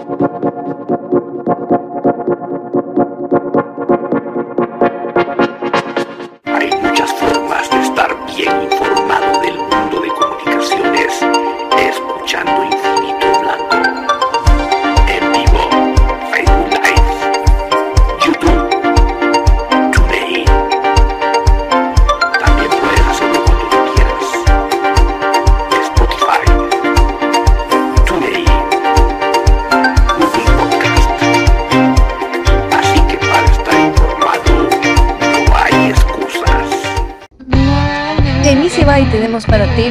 y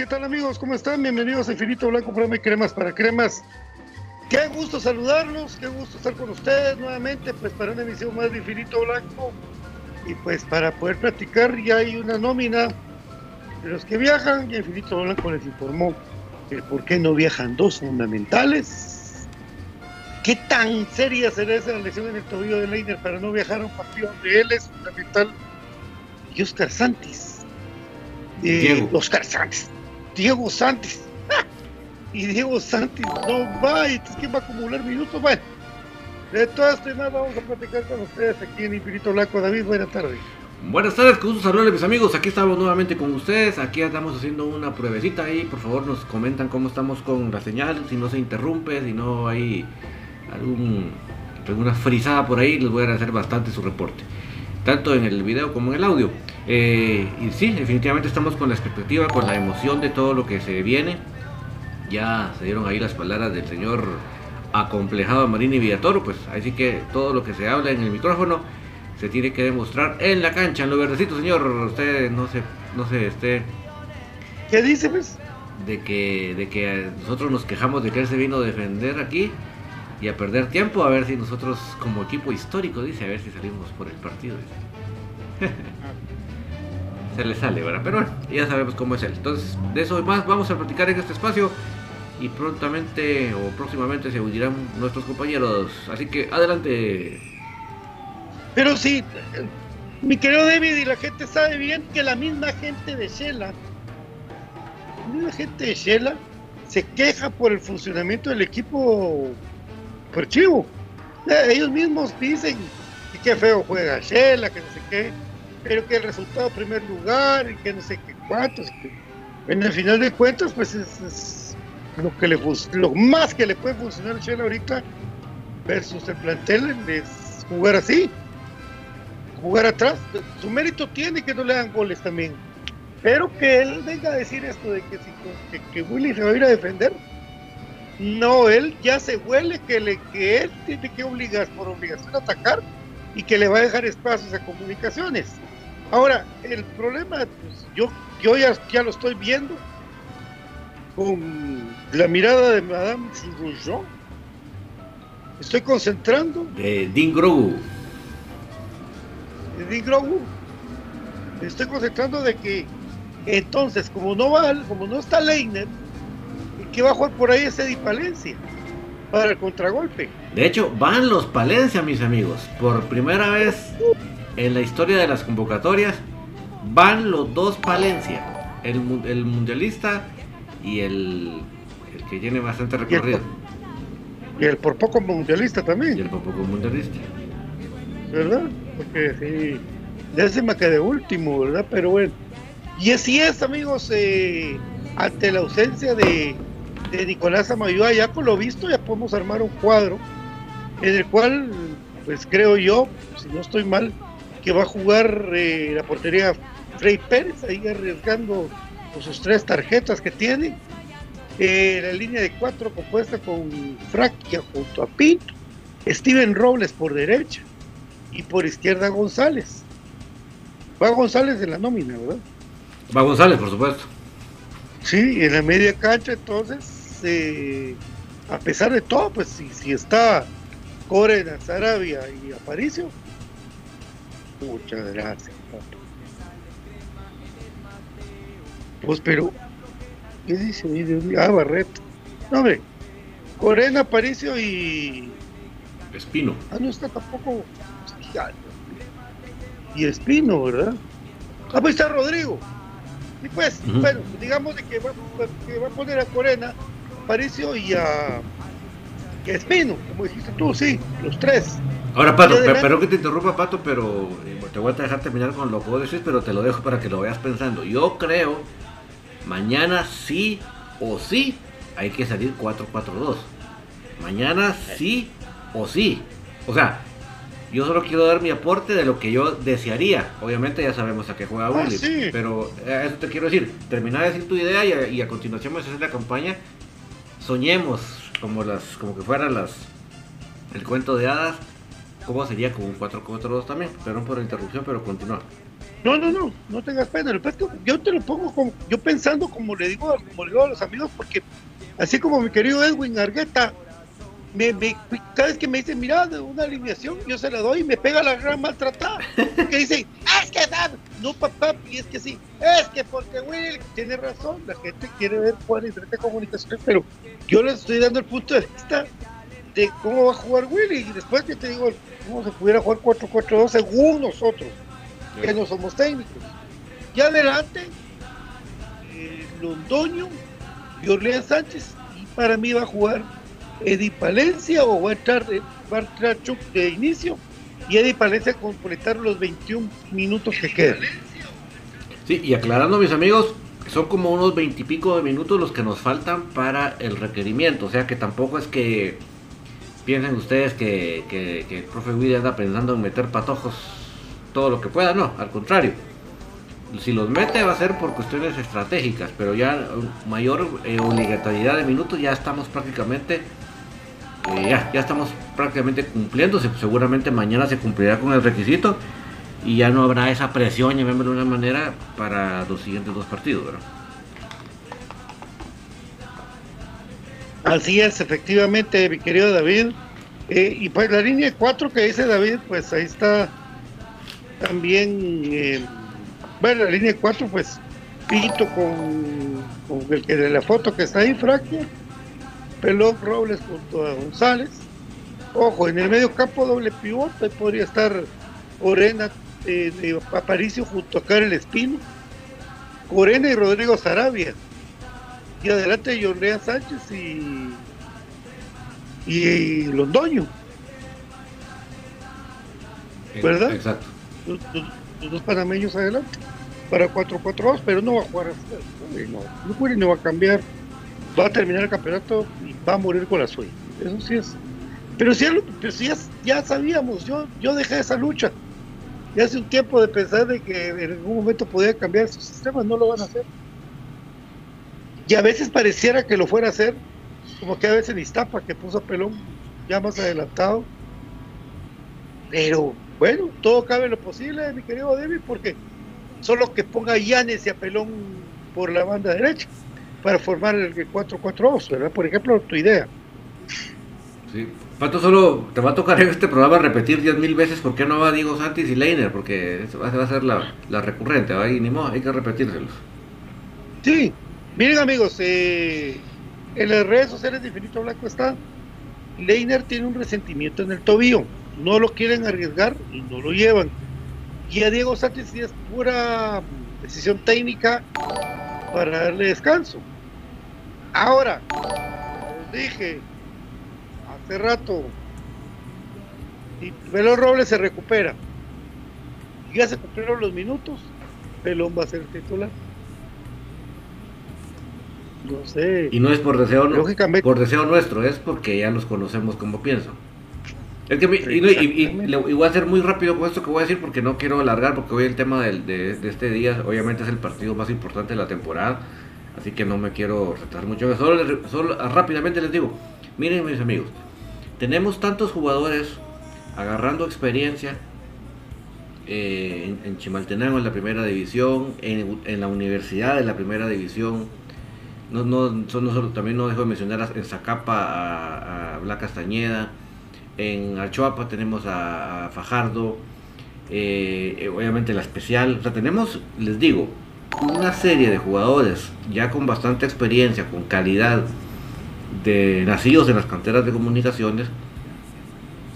¿Qué tal amigos? ¿Cómo están? Bienvenidos a Infinito Blanco, programa cremas para cremas. Qué gusto saludarlos, qué gusto estar con ustedes nuevamente, pues para una emisión más de Infinito Blanco. Y pues para poder platicar ya hay una nómina de los que viajan y Infinito Blanco les informó que por qué no viajan dos fundamentales. ¿Qué tan seria será esa lesión en el tobillo de Leiner para no viajar a un partido donde él es fundamental? Y Oscar Santis. Eh, Oscar Santis Diego Santis. Y Diego Santis no va, y ¿quién va a acumular minutos? Bueno, de todas este más vamos a platicar con ustedes aquí en Infinito Blanco. David, buenas tardes. Buenas tardes, con gusto saludarles mis amigos, aquí estamos nuevamente con ustedes, aquí estamos haciendo una pruebecita ahí, por favor nos comentan cómo estamos con la señal, si no se interrumpe, si no hay algún, alguna frisada por ahí, les voy a hacer bastante su reporte, tanto en el video como en el audio. Eh, y sí, definitivamente estamos con la expectativa, con la emoción de todo lo que se viene. Ya se dieron ahí las palabras del señor acomplejado Marini Villatoro, pues así que todo lo que se habla en el micrófono se tiene que demostrar en la cancha, en lo verdecito, señor. Usted no se, no se esté. ¿Qué dice, pues? De que, de que nosotros nos quejamos de que él se vino a defender aquí y a perder tiempo, a ver si nosotros como equipo histórico, dice, a ver si salimos por el partido. se le sale, ¿verdad? Pero bueno, ya sabemos cómo es él. Entonces, de eso y más vamos a platicar en este espacio y prontamente o próximamente se unirán nuestros compañeros. Así que adelante. Pero sí, mi querido David, y la gente sabe bien que la misma gente de Shela, la misma gente de Shela se queja por el funcionamiento del equipo por chivo. Ellos mismos dicen que qué feo juega Shela, que no sé qué, pero que el resultado primer lugar y que no sé qué cuántos. En el final de cuentas, pues es lo que le lo más que le puede funcionar a Shell ahorita versus el plantel es jugar así, jugar atrás. Su mérito tiene que no le dan goles también. Pero que él venga a decir esto de que, que, que Willy se va a ir a defender. No, él ya se huele que, le, que él tiene que obligar por obligación a atacar y que le va a dejar espacios a comunicaciones. Ahora, el problema, pues, yo, yo ya, ya lo estoy viendo, con la mirada de Madame Rougeon. Estoy concentrando. De Dean Grogu. De Dean Grogu. Estoy concentrando de que entonces, como no va, como no está Leiner, que va a jugar por ahí es Eddie Palencia para el contragolpe. De hecho, van los Palencia, mis amigos. Por primera vez en la historia de las convocatorias, van los dos Palencia. El, el mundialista y el, el que tiene bastante recorrido. Y el, por, poco mundialista también. Y el por poco mundialista. ¿Verdad? Porque sí, décima que de último, ¿verdad? Pero bueno. Y así es, amigos, eh, ante la ausencia de, de Nicolás Amayoa, ya con lo visto, ya podemos armar un cuadro en el cual, pues creo yo, si no estoy mal, que va a jugar eh, la portería Frey Pérez, ahí arriesgando con sus tres tarjetas que tiene. Eh, la línea de cuatro compuesta con Fraquia junto a Pinto, Steven Robles por derecha y por izquierda González. Va González en la nómina, ¿verdad? Va González, por supuesto. Sí, en la media cancha entonces, eh, a pesar de todo, pues si, si está Corena, Sarabia y Aparicio, muchas gracias. Pues, pero, ¿qué dice? Ah, Barreto. No, hombre, Corena, Aparicio y. Espino. Ah, no está tampoco. Y Espino, ¿verdad? Ah, pues está Rodrigo. Y pues, bueno, digamos de que va, que va a poner a Corena, Aparicio y a. Y a Espino, como dijiste tú, sí, los tres. Ahora, Pato, pero que te interrumpa, Pato, pero eh, te voy a dejar terminar con lo que vos decís, pero te lo dejo para que lo veas pensando. Yo creo Mañana sí o sí hay que salir 4-4-2. Mañana sí o sí. O sea, yo solo quiero dar mi aporte de lo que yo desearía. Obviamente ya sabemos a qué juega ah, Willy. Pero eso te quiero decir. Terminar de decir tu idea y a, continuación vamos a hacer la campaña. Soñemos como las, como que fueran las el cuento de hadas. ¿Cómo sería con un 4-4-2 también? Perdón por la interrupción, pero continúa. No, no, no, no tengas pena. Yo te lo pongo como, yo pensando como le digo, como le digo a los amigos, porque así como mi querido Edwin Argueta, cada vez que me dice, mira, una alineación, yo se la doy y me pega la gran maltratada. Que dice, es que no papá, y es que sí, es que porque Willy tiene razón, la gente quiere ver cuál es diferente comunicaciones, pero yo les estoy dando el punto de vista de cómo va a jugar Willy, y después que te digo cómo se pudiera jugar 4-4-2 según nosotros que no somos técnicos. Y adelante, eh, Londoño y Orleán Sánchez, y para mí va a jugar Eddie Palencia o va a entrar, Chuck de inicio y Eddie Palencia completar los 21 minutos que quedan. Sí, y aclarando mis amigos, son como unos veintipico de minutos los que nos faltan para el requerimiento, o sea que tampoco es que piensen ustedes que el profe Willy anda pensando en meter patojos todo lo que pueda, no, al contrario. si los mete va a ser por cuestiones estratégicas, pero ya mayor eh, obligatoriedad de minutos ya estamos prácticamente ya, ya estamos prácticamente cumpliendo, seguramente mañana se cumplirá con el requisito y ya no habrá esa presión, llamémoslo de una manera, para los siguientes dos partidos, Así es, efectivamente, mi querido David. Eh, y pues la línea 4 que dice David, pues ahí está también, eh, bueno, la línea 4, pues Pito con, el que de la foto que está ahí, Fraquia, Pelón Robles junto a González. Ojo, en el medio campo doble pivote podría estar Orena eh, de Aparicio junto a Karel Espino, Orena y Rodrigo Sarabia. Y adelante Jornea Sánchez y, y Londoño. ¿Verdad? Exacto. Los, dos panameños adelante. Para 4-4-2, pero no va a jugar así. No, no, no va a cambiar. Va a terminar el campeonato y va a morir con la suya. Eso sí es. Pero si, ya, ya, sabíamos, yo, yo dejé esa lucha. Ya hace un tiempo de pensar de que en algún momento podía cambiar su sistema, no lo van a hacer. Y a veces pareciera que lo fuera a hacer, como que a veces en Iztapa, que puso a Pelón ya más adelantado. Pero bueno, todo cabe lo posible, mi querido David, porque solo que ponga a y a Pelón por la banda derecha para formar el 4-4-2, ¿verdad? Por ejemplo, tu idea. Sí. Pato, solo te va a tocar en este programa repetir 10.000 veces por qué no va Diego Santis y Leiner, porque eso va a ser la, la recurrente, ¿va? ni modo, hay que repetírselos. Sí, Miren amigos, eh, en las redes sociales de Infinito Blanco está, Leiner tiene un resentimiento en el tobillo, no lo quieren arriesgar y no lo llevan. Y a Diego sí es pura decisión técnica para darle descanso. Ahora, como dije hace rato, si Pelón Robles se recupera y ya se cumplieron los minutos, Pelón va a ser titular. No sé. Y no es por deseo, por deseo nuestro, es porque ya los conocemos como pienso. Es que y, voy a ser muy rápido con esto que voy a decir porque no quiero alargar, porque hoy el tema de, este día obviamente es el partido más importante de la temporada, así que no me quiero retrasar mucho. Solo, solo rápidamente les digo, miren mis amigos, tenemos tantos jugadores agarrando experiencia eh, en, Chimaltenango en la primera división, en, en la universidad de la primera división, no, no, son, también no dejo de mencionar en Zacapa a, a Bla Castañeda, en Archoapa tenemos a, Fajardo, eh, eh, obviamente la especial, o sea, tenemos, les digo, una serie de jugadores ya con bastante experiencia, con calidad, de nacidos en las canteras de comunicaciones,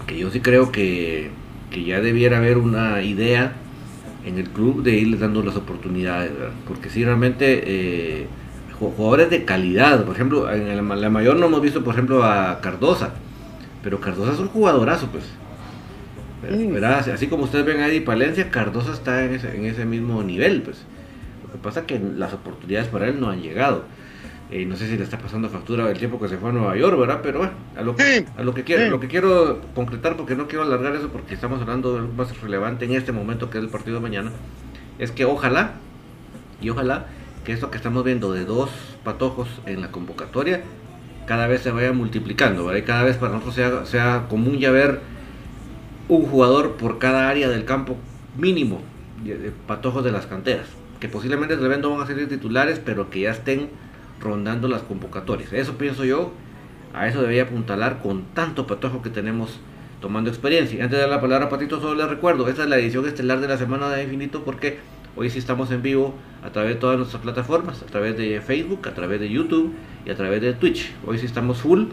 que yo sí creo que, que ya debiera haber una idea en el club de irles dando las oportunidades, porque si realmente... Eh, jugadores de calidad. Por ejemplo, en la mayor no hemos visto, por ejemplo, a Cardosa. Pero Cardosa es un jugadorazo, pues. Así como ustedes ven a Eddie Palencia, Cardosa está en ese, mismo nivel, pues. Lo que pasa es que las oportunidades para él no han llegado. Eh, no sé si le está pasando factura el tiempo que se fue a Nueva York, ¿verdad? Pero bueno, a lo que, a lo que quiero, lo que quiero concretar, porque no quiero alargar eso, porque estamos hablando de lo más relevante en este momento, que es el partido de mañana, es que ojalá, y ojalá que esto que estamos viendo de dos patojos en la convocatoria cada vez se vaya multiplicando, ¿verdad? cada vez para nosotros sea, sea común ya ver un jugador por cada área del campo mínimo patojos de las canteras, que posiblemente de van a ser titulares, pero que ya estén rondando las convocatorias. Eso pienso yo, a eso debería apuntalar con tanto patojo que tenemos tomando experiencia. Antes de dar la palabra a Patito, solo les recuerdo, esta es la edición estelar de la semana de Infinito porque Hoy sí estamos en vivo a través de todas nuestras plataformas, a través de Facebook, a través de YouTube y a través de Twitch. Hoy sí estamos full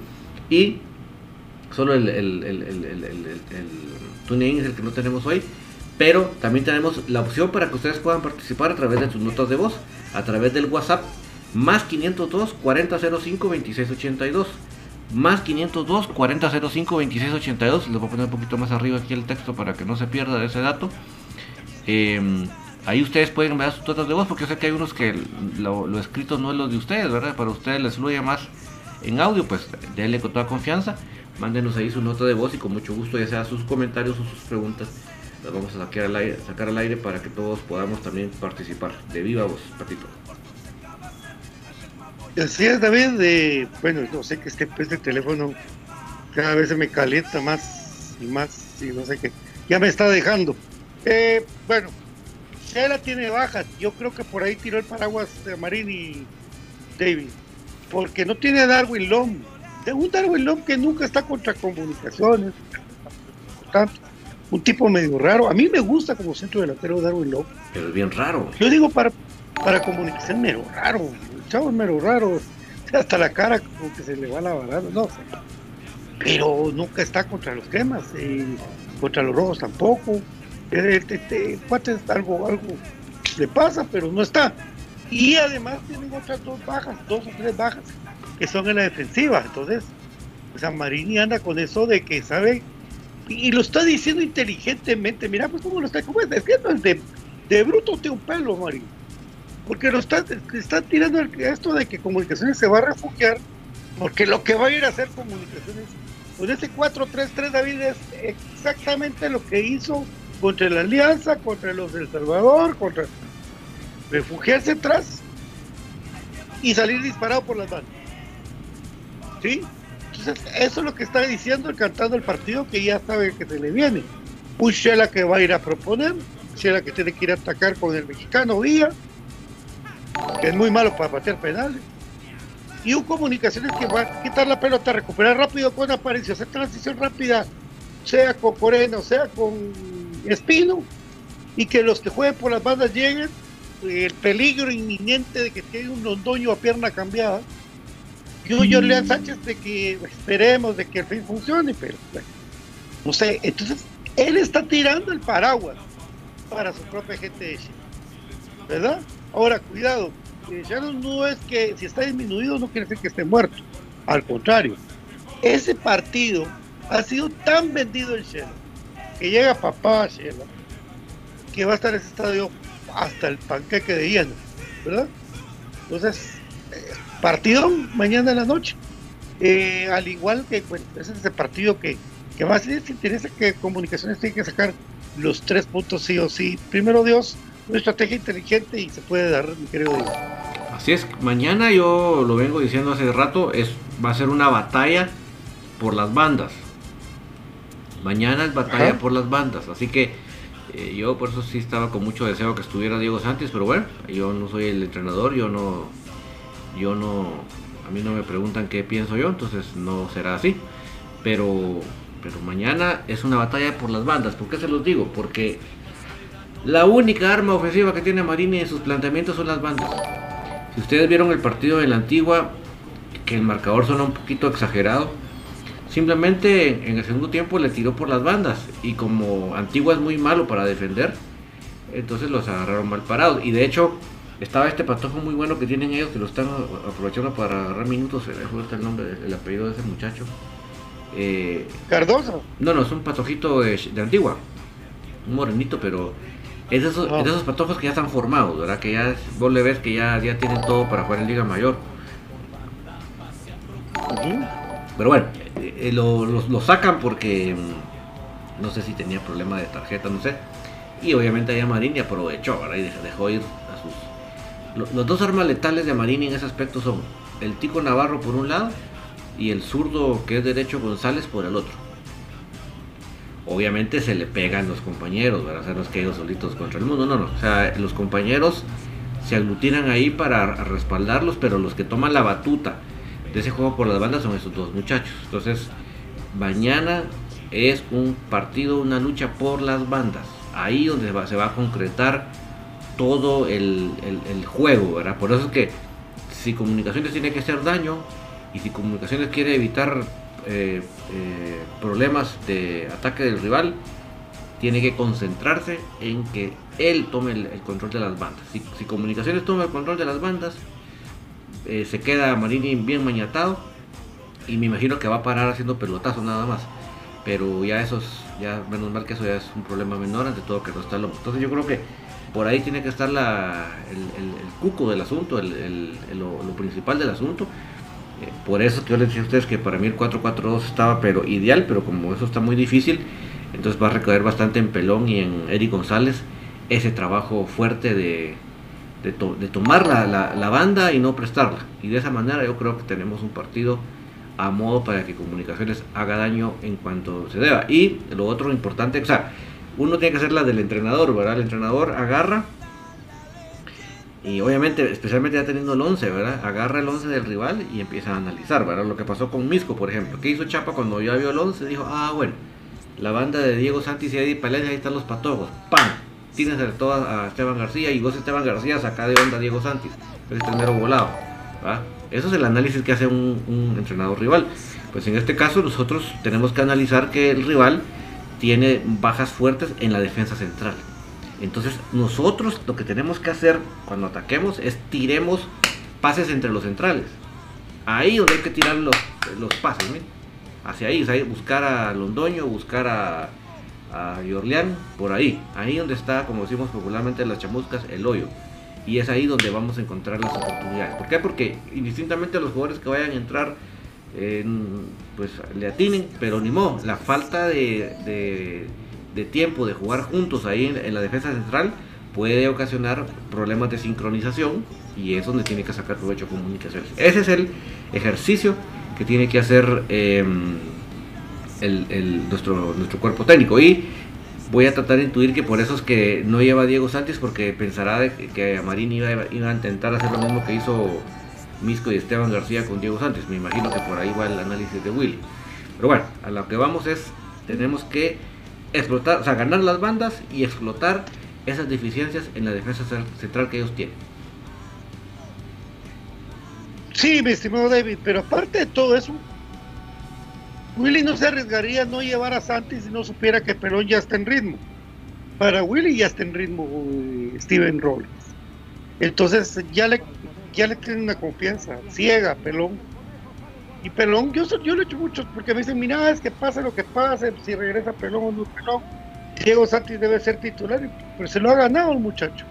y solo el, el, el, es el que no tenemos hoy. Pero también tenemos la opción para que ustedes puedan participar a través de sus notas de voz, a través del WhatsApp, más 502 4005 2682 más 502 4005 2682 les voy a poner un poquito más arriba aquí el texto para que no se pierda ese dato. Eh, Ahí ustedes pueden ver sus notas de voz, porque sé que hay unos que lo, escrito no es lo de ustedes, ¿verdad? Para ustedes les fluye más en audio, pues denle con toda confianza, mándenos ahí su nota de voz y con mucho gusto, ya sea sus comentarios o sus preguntas, las vamos a sacar al aire, sacar al aire para que todos podamos también participar. De viva voz, Patito. Así es, David. De, bueno, no sé que este, este teléfono cada vez se me calienta más y más y no sé qué. Ya me está dejando. Eh, bueno, Shela tiene bajas. Yo creo que por ahí tiró el paraguas de Marín y David. Porque no tiene a Darwin Long. Un Darwin Long que nunca está contra comunicaciones. tanto, un tipo medio raro. A mí me gusta como centro delantero Darwin Long. Pero es bien raro. Yo digo para, para comunicación medio raro chavo es mero raro, hasta la cara como que se le va la barada, no sé. Pero nunca está contra los cremas, y contra los rojos tampoco. Este, este algo, algo le pasa, pero no está. Y además tienen otras dos bajas, dos o tres bajas, que son en la defensiva. Entonces, San Marini anda con eso de que sabe, y, lo está diciendo inteligentemente. Mira, pues cómo lo está, como es, es de, de bruto de un pelo, Marini porque lo está, está tirando esto de que comunicaciones se va a refugiar, porque lo que va a ir a hacer comunicaciones con ese 4-3-3 David es exactamente lo que hizo contra la Alianza, contra los del Salvador, contra refugiarse atrás y salir disparado por las manos. ¿Sí? Entonces, eso es lo que está diciendo el cantando el partido que ya sabe que se le viene. Un Shela que va a ir a proponer, Shela que tiene que ir a atacar con el mexicano Villa, que es muy malo para patear penales. Y un comunicaciones que va a quitar la pelota, recuperar rápido con apariencia, hacer transición rápida, sea con Coreno, sea con Espino, y que los que jueguen por las bandas lleguen, el peligro inminente de que tiene un londoño a pierna cambiada. Yo, yo le a Sánchez de que esperemos de que el fin funcione, pero no sé, entonces él está tirando el paraguas para su propia gente ¿verdad? Ahora, cuidado, ya no es que si está disminuido no quiere decir que esté muerto. Al contrario, ese partido ha sido tan vendido en Shela que llega papá a Shela que va a estar ese estadio hasta el panqueque de lleno, ¿verdad? Entonces, eh, partido mañana en la noche. Eh, al igual que pues, ese es ese partido que, que más les interesa que Comunicaciones tiene que sacar los tres puntos sí o sí. Primero Dios, una estrategia inteligente y se puede dar, mi querido Así es, mañana yo lo vengo diciendo hace rato, es, va a ser una batalla por las bandas. Mañana es batalla por las bandas, así que eh, yo por eso sí estaba con mucho deseo que estuviera Diego Santos, pero bueno, yo no soy el entrenador, yo no, yo no, a mí no me preguntan qué pienso yo, entonces no será así. Pero, pero mañana es una batalla por las bandas. ¿Por qué se los digo? Porque la única arma ofensiva que tiene Marini en sus planteamientos son las bandas. Si ustedes vieron el partido de la antigua, que el marcador suena un poquito exagerado, simplemente en el segundo tiempo le tiró por las bandas. Y como Antigua es muy malo para defender, entonces los agarraron mal parados. Y de hecho, estaba este patojo muy bueno que tienen ellos que lo están aprovechando para agarrar minutos. Se dejó el nombre, el apellido de ese muchacho. Eh, ¿Cardoso? No, no, es un patojito de, de Antigua. Un morenito, pero es de, esos, patojos que ya están formados, ¿verdad? Que ya vos le ves que ya, ya tienen todo para jugar en Liga Mayor. Pero bueno, eh, eh, lo, sacan porque mm, no sé si tenía problema de tarjeta, no sé. Y obviamente allá Marini aprovechó, ¿verdad? Y dejó ir. Los, dos armas letales de Marini en ese aspecto son el Tico Navarro por un lado y el zurdo que es derecho González por el otro obviamente se le pegan los compañeros, ¿verdad? O sea, no es que ellos solitos contra el mundo, no, no. O sea, los compañeros se aglutinan ahí para respaldarlos, pero los que toman la batuta de ese juego por las bandas son esos dos muchachos. Entonces, mañana es un partido, una lucha por las bandas. Ahí donde se va, a concretar todo el, el juego, ¿verdad? Por eso es que si comunicaciones tiene que hacer daño y si comunicaciones quiere evitar eh, eh, problemas de ataque del rival, tiene que concentrarse en que él tome el, control de las bandas. Si, Comunicaciones toma el control de las bandas, eh, se queda Marini bien mañatado y me imagino que va a parar haciendo pelotazos nada más. Pero ya eso ya menos mal que eso ya es un problema menor, ante todo que no está loco. Entonces yo creo que por ahí tiene que estar la, el, cuco del asunto, lo principal del asunto por eso yo les decía a ustedes que para mí el 4-4-2 estaba pero ideal, pero como eso está muy difícil, Entonces va a recaer bastante en Pelón y en Eric González ese trabajo fuerte de, de, tomar la, la, banda y no prestarla. Y de esa manera yo creo que tenemos un partido a modo para que Comunicaciones haga daño en cuanto se deba. Y lo otro importante, o sea, uno tiene que hacer la del entrenador, ¿verdad? El entrenador agarra y obviamente, especialmente ya teniendo el 11, ¿verdad? Agarra el 11 del rival y empieza a analizar, ¿verdad? Lo que pasó con Misco, por ejemplo. ¿Qué hizo Chapa cuando ya vio el 11? Dijo, ah, bueno, la banda de Diego Santis y Eddie Palencia, ahí están los patojos. ¡Pam! Tienes a, toda, a Esteban García y vos Esteban García saca de onda a Diego Santis. Es el primero volado. Eso es el análisis que hace un entrenador rival. Pues en este caso nosotros tenemos que analizar que el rival tiene bajas fuertes en la defensa central. Entonces nosotros lo que tenemos que hacer cuando ataquemos es tiremos pases entre los centrales. Ahí donde hay que tirar los, los pases, hacia ahí, buscar a Londoño, buscar a, a por ahí. Ahí donde está, como decimos popularmente las chamuscas, el hoyo. Y es ahí donde vamos a encontrar las oportunidades. ¿Por qué? Porque indistintamente los jugadores que vayan a entrar, pues le atinen, pero ni modo, la falta de, tiempo de jugar juntos ahí en, la defensa central puede ocasionar problemas de sincronización y es donde tiene que sacar provecho comunicaciones. Ese es el ejercicio que tiene que hacer em, nuestro, nuestro cuerpo técnico. Y voy a tratar de intuir que por eso es que no lleva Diego Sánchez, porque pensará de que, a Marín iba, iba, a intentar hacer lo mismo que hizo Misco y Esteban García con Diego Sánchez. Me imagino que por ahí va el análisis de Willy. Pero bueno, a lo que vamos es, tenemos que explotar, o sea, ganar las bandas y explotar esas deficiencias en la defensa central que ellos tienen. Sí, mi estimado David, pero aparte de todo eso, Willy no se arriesgaría a no llevar a Santi si no supiera que Pelón ya está en ritmo. Para Willy ya está en ritmo eh, Steven Rollins. Entonces ya le, ya le tienen una confianza ciega Pelón. Y Pelón, yo, yo le he hecho mucho porque me dicen, mira, es que pase lo que pase, si regresa Pelón o no Pelón. Diego Santi debe ser titular, pero se lo ha ganado el muchacho.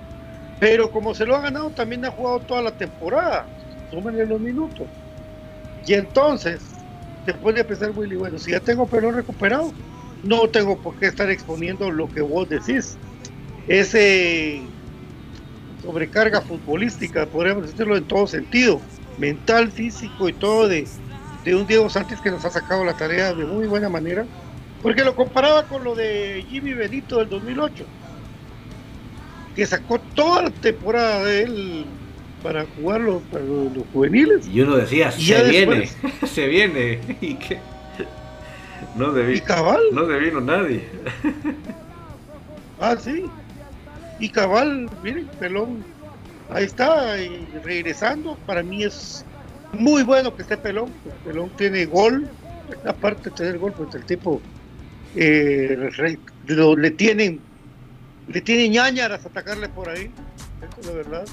Pero como se lo ha ganado, también ha jugado toda la temporada súmenle los minutos. Y entonces, después de empezar Willy, bueno, si ya tengo pelo recuperado, no tengo por qué estar exponiendo lo que vos decís. Ese sobrecarga futbolística, podríamos decirlo en todo sentido, mental, físico y todo de, de un Diego Sánchez que nos ha sacado la tarea de muy buena manera, porque lo comparaba con lo de Jimmy Benito del 2008, que sacó toda la temporada de él para jugar los, los, juveniles. Y uno decía, se viene, se viene. ¿Y qué? No, debi ¿Y cabal? no vino nadie. ah, sí. Y cabal, miren, Pelón, ahí está, y regresando. Para mí es muy bueno que esté Pelón. Pelón tiene gol, aparte de tener gol, pues el tipo eh, le tienen le tienen ñañaras atacarle por ahí. Eso es la verdad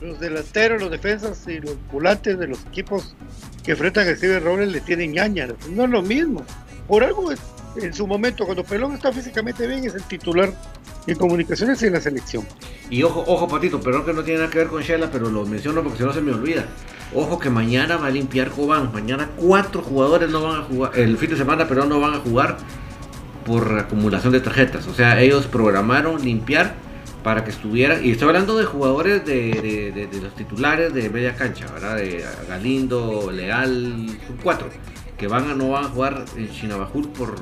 los delanteros, los defensas y los volantes de los equipos que enfrentan a Steven Robles le tienen ñaña. No es lo mismo. Por algo, en su momento, cuando Pelón está físicamente bien, es el titular en comunicaciones y en la selección. Y ojo, ojo, Patito, perdón que no tiene nada que ver con Shela, pero lo menciono porque si no se me olvida. Ojo que mañana va a limpiar Cobán. Mañana cuatro jugadores no van a jugar, el fin de semana, pero no van a jugar por acumulación de tarjetas. O sea, ellos programaron limpiar para que estuviera, y estoy hablando de jugadores de, los titulares de media cancha, ¿verdad? De Galindo, Leal, cuatro, que van a, no van a jugar en Chinabajul por,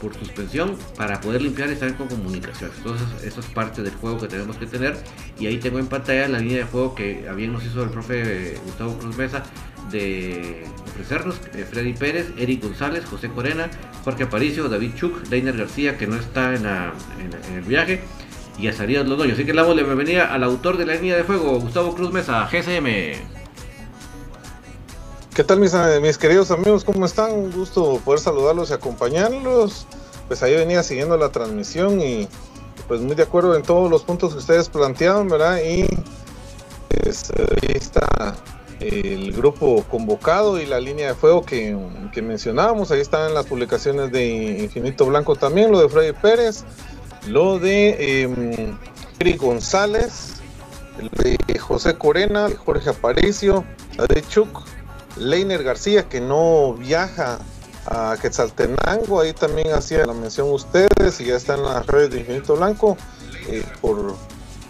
por suspensión para poder limpiar y estar con comunicación. Entonces, eso es parte del juego que tenemos que tener. Y ahí tengo en pantalla la línea de juego que bien nos hizo el profe Gustavo Cruz Mesa de ofrecernos eh, Freddy Pérez, Eric González, José Corena, Jorge Aparicio, David Chuk, Leiner García, que no está en, en el viaje y a Sarías Lodoño. Así que le damos la bienvenida al autor de la línea de fuego, Gustavo Cruz Mesa, GCM. ¿Qué tal mis, mis queridos amigos? ¿Cómo están? Un gusto poder saludarlos y acompañarlos. Pues ahí venía siguiendo la transmisión y pues muy de acuerdo en todos los puntos que ustedes plantearon, ¿verdad? Y pues, ahí está el grupo convocado y la línea de fuego que, mencionábamos. Ahí están las publicaciones de Infinito Blanco también, lo de Freddy Pérez lo de eh, González, el de José Corena, Jorge Aparicio, la de Chuck, Leiner García, que no viaja a Quetzaltenango, ahí también hacía la mención ustedes y ya está en las redes de Infinito Blanco, eh, por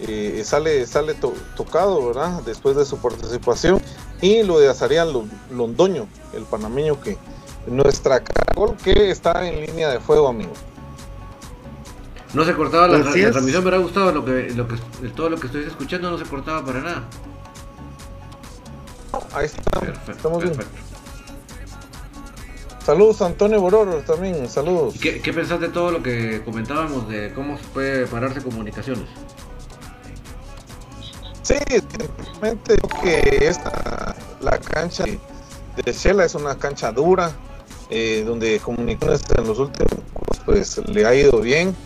eh, sale, sale tocado, ¿verdad? Después de su participación. Y lo de Azarian Londoño, el panameño que nuestra cargol que está en línea de fuego, amigo. No se cortaba la, transmisión, me ha gustado lo que, lo que, todo lo que estoy escuchando, no se cortaba para nada. Ahí está, estamos bien. Saludos Antonio Bororo también, saludos. ¿Qué, ¿Qué pensás de todo lo que comentábamos de cómo se puede pararse comunicaciones? Sí, simplemente que esta, la cancha de Shela es una cancha dura, eh, donde comunicaciones en los últimos pues le ha ido bien.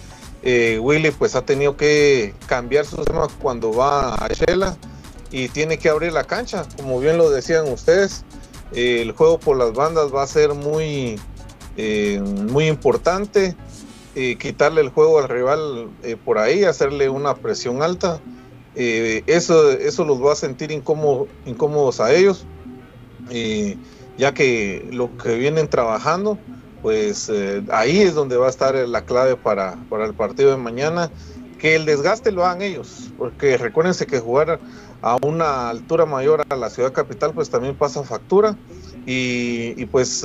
Eh, Willy pues ha tenido que cambiar su sistema cuando va a Shela y tiene que abrir la cancha, como bien lo decían ustedes el juego por las bandas va a ser muy, eh, muy importante. Eh, quitarle el juego al rival eh, por ahí, hacerle una presión alta. eso, eso los va a sentir incómodos a ellos, ya que lo que vienen trabajando, pues ahí es donde va a estar la clave para, para el partido de mañana. Que el desgaste lo hagan ellos, porque recuérdense que jugar a una altura mayor a la ciudad capital, pues también pasa factura. Y, pues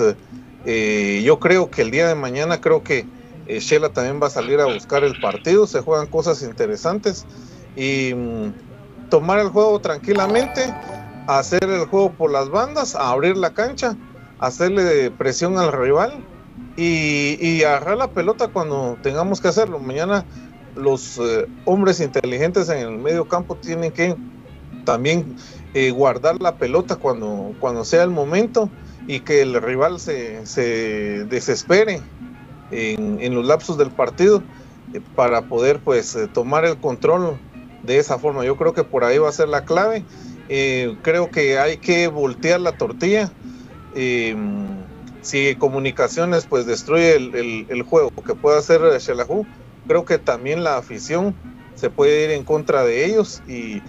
eh, yo creo que el día de mañana, creo que eh, Shela también va a salir a buscar el partido, se juegan cosas interesantes y mm, tomar el juego tranquilamente, hacer el juego por las bandas, abrir la cancha, hacerle presión al rival y, y agarrar la pelota cuando tengamos que hacerlo. Mañana los eh, hombres inteligentes en el medio campo tienen que también eh, guardar la pelota cuando, cuando sea el momento y que el rival se, se desespere en, los lapsos del partido eh, para poder pues eh, tomar el control de esa forma. Yo creo que por ahí va a ser la clave. creo que hay que voltear la tortilla. si comunicaciones pues destruye el, juego que puede hacer Shelahu, creo que también la afición se puede ir en contra de ellos y,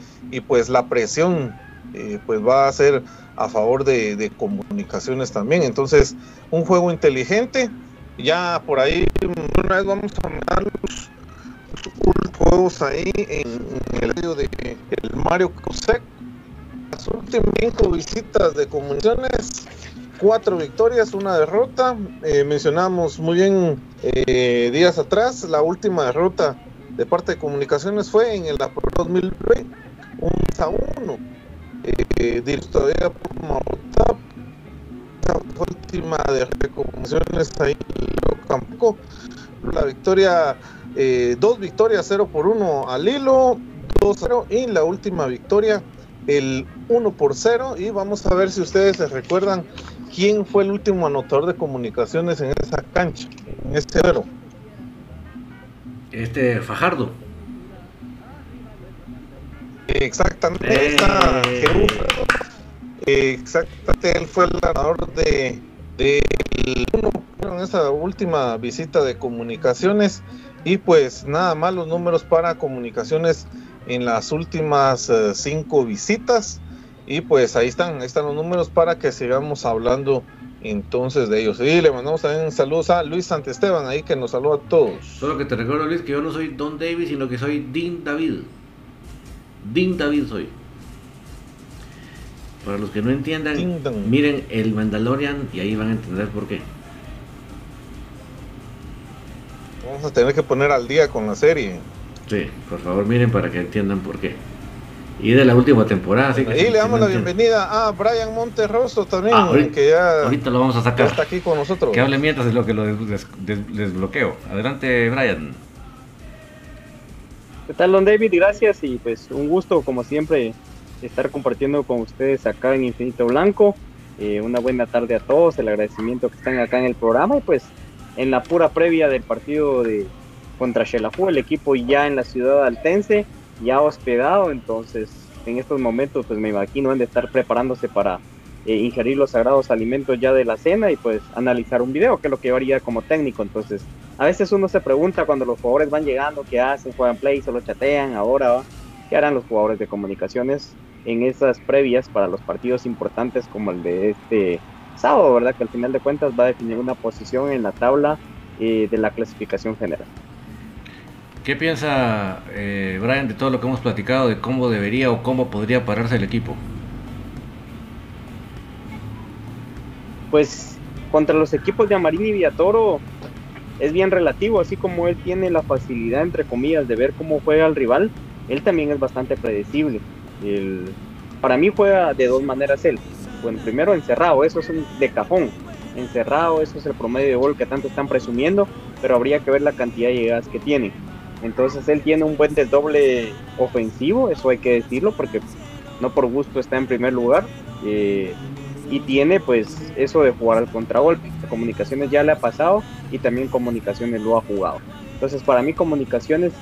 pues la presión eh, pues va a ser a favor de, comunicaciones también. Entonces, un juego inteligente. Ya por ahí una vez vamos a mandar los, juegos ahí en, el medio de el Mario Cosec. Las últimas cinco visitas de comunicaciones, cuatro victorias, una derrota. Eh, mencionamos muy bien eh, días atrás la última derrota de parte de comunicaciones fue en el 2020, un a uno. Eh, todavía por Mautap, la última de recomendaciones ahí tampoco. La victoria, eh, dos victorias, 0 por 1 al hilo, 2-0 y la última victoria, el 1 por 0. Y vamos a ver si ustedes se recuerdan quién fue el último anotador de comunicaciones en esa cancha, en este cero. Este Fajardo. Exactamente, eh. exactamente, él fue el ganador de, de en esa última visita de comunicaciones y pues nada más los números para comunicaciones en las últimas eh, cinco visitas y pues ahí están, ahí están los números para que sigamos hablando entonces de ellos. Y le mandamos también saludos a Luis Santesteban ahí que nos saluda a todos. Solo que te recuerdo Luis que yo no soy Don David, sino que soy Dean David. Dean David soy. Para los que no entiendan, miren el Mandalorian y ahí van a entender por qué. Vamos a tener que poner al día con la serie. Sí, por favor miren para que entiendan por qué y de la última temporada. y le damos la bienvenida a Brian Monterroso también, ah, ahorita, que ya ahorita lo vamos a sacar. Está aquí con nosotros. Que hable mientras de lo que lo desbloqueo. Adelante, Brian. ¿Qué tal, don David? Gracias y pues un gusto, como siempre, estar compartiendo con ustedes acá en Infinito Blanco. Eh, una buena tarde a todos, el agradecimiento que están acá en el programa y pues en la pura previa del partido de contra Xelajú, el equipo ya en la ciudad altense ya hospedado, entonces en estos momentos pues me imagino han de estar preparándose para eh, ingerir los sagrados alimentos ya de la cena y pues analizar un video, que es lo que yo haría como técnico. Entonces, a veces uno se pregunta cuando los jugadores van llegando, ¿qué hacen? ¿Juegan play? ¿Solo chatean? ¿Ahora? ¿Qué harán los jugadores de comunicaciones en esas previas para los partidos importantes como el de este sábado, ¿verdad? Que al final de cuentas va a definir una posición en la tabla eh, de la clasificación general. ¿Qué piensa eh, Brian de todo lo que hemos platicado de cómo debería o cómo podría pararse el equipo? Pues contra los equipos de Amarín y Villatoro es bien relativo, así como él tiene la facilidad, entre comillas, de ver cómo juega el rival, él también es bastante predecible. para mí juega de dos maneras él. Bueno, primero encerrado, eso es un de cajón. Encerrado, eso es el promedio de gol que tanto están presumiendo, pero habría que ver la cantidad de llegadas que tiene. Entonces él tiene un buen desdoble ofensivo, eso hay que decirlo, porque no por gusto está en primer lugar. Eh, y tiene pues eso de jugar al contragolpe. Comunicaciones ya le ha pasado y también Comunicaciones lo ha jugado. Entonces para mí Comunicaciones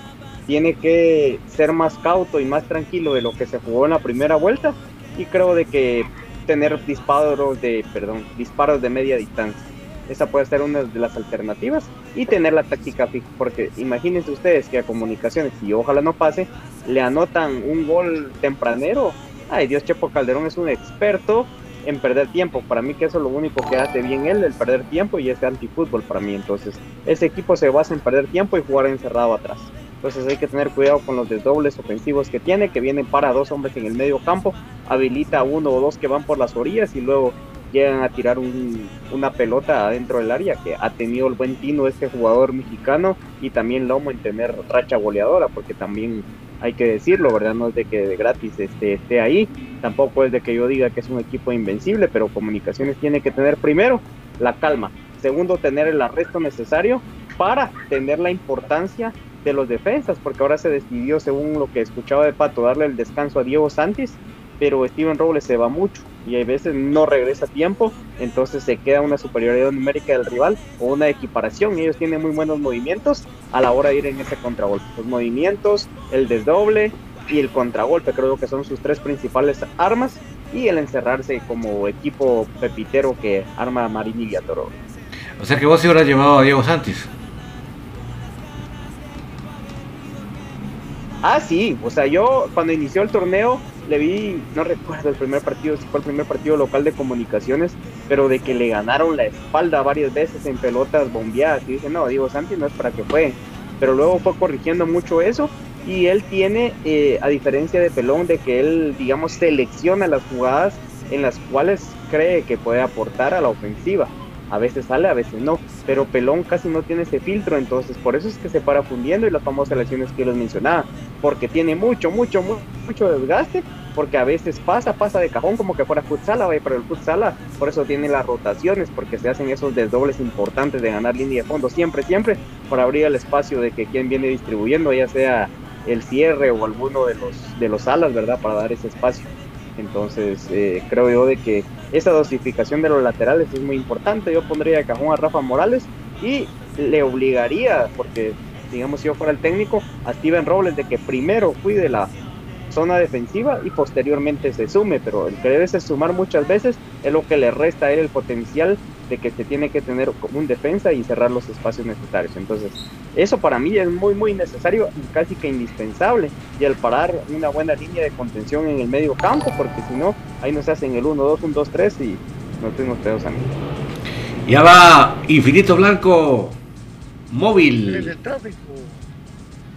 tiene que ser más cauto y más tranquilo de lo que se jugó en la primera vuelta y creo de que tener disparos de, perdón, disparos de media distancia. Esa puede ser una de las alternativas y tener la táctica fija, porque imagínense ustedes que a comunicaciones, y ojalá no pase, le anotan un gol tempranero. Ay Dios, Chepo Calderón es un experto en perder tiempo. Para mí que eso es lo único que hace bien él, el perder tiempo y ese antifútbol para mí. Entonces, ese equipo se basa en perder tiempo y jugar encerrado atrás. Entonces hay que tener cuidado con los desdobles ofensivos que tiene, que vienen para dos hombres en el medio campo, habilita uno o dos que van por las orillas y luego llegan a tirar una pelota adentro del área, que ha tenido el buen tino este jugador mexicano y también Lomo en tener racha goleadora, porque también hay que decirlo, ¿verdad? No es de que de gratis esté, esté ahí, tampoco es de que yo diga que es un equipo invencible, pero Comunicaciones tiene que tener primero la calma, segundo tener el arresto necesario para tener la importancia de los defensas, porque ahora se decidió, según lo que escuchaba de Pato, darle el descanso a Diego Santis, pero Steven Robles se va mucho y hay veces no regresa a tiempo, entonces se queda una superioridad numérica del rival o una equiparación. Ellos tienen muy buenos movimientos a la hora de ir en ese contragolpe. Los movimientos, el desdoble y el contragolpe creo que son sus tres principales armas y el encerrarse como equipo pepitero que arma Marini y Villatoro. O sea que vos sí hubieras llevado a Diego Santis. Ah, sí, o sea, yo cuando inició el torneo le vi, no recuerdo el primer partido, si fue el primer partido local de comunicaciones, pero de que le ganaron la espalda varias veces en pelotas bombeadas. Y dije, no, Diego Santi no es para que fue. Pero luego fue corrigiendo mucho eso y él tiene, eh, a diferencia de Pelón, de que él, digamos, selecciona las jugadas en las cuales cree que puede aportar a la ofensiva a veces sale, a veces no, pero Pelón casi no tiene ese filtro, entonces por eso es que se para fundiendo y las famosas lesiones que les mencionaba, porque tiene mucho, mucho, mucho desgaste, porque a veces pasa, pasa de cajón como que fuera futsala, pero el futsala por eso tiene las rotaciones, porque se hacen esos desdobles importantes de ganar línea de fondo siempre, siempre, para abrir el espacio de que quien viene distribuyendo, ya sea el cierre o alguno de los, de los alas, ¿verdad? Para dar ese espacio. Entonces, eh, creo yo de que esa dosificación de los laterales es muy importante. Yo pondría de cajón a Rafa Morales y le obligaría, porque digamos si yo fuera el técnico, a Steven Robles de que primero cuide la zona defensiva y posteriormente se sume, pero el que debe sumar muchas veces es lo que le resta a él el potencial de que se tiene que tener como un defensa y cerrar los espacios necesarios. Entonces, eso para mí es muy, muy necesario y casi que indispensable. Y al parar una buena línea de contención en el medio campo, porque si no, ahí nos hacen el 1-2, 1-2-3 y no tenemos pedos a mí. Ya va Infinito Blanco móvil. el tráfico.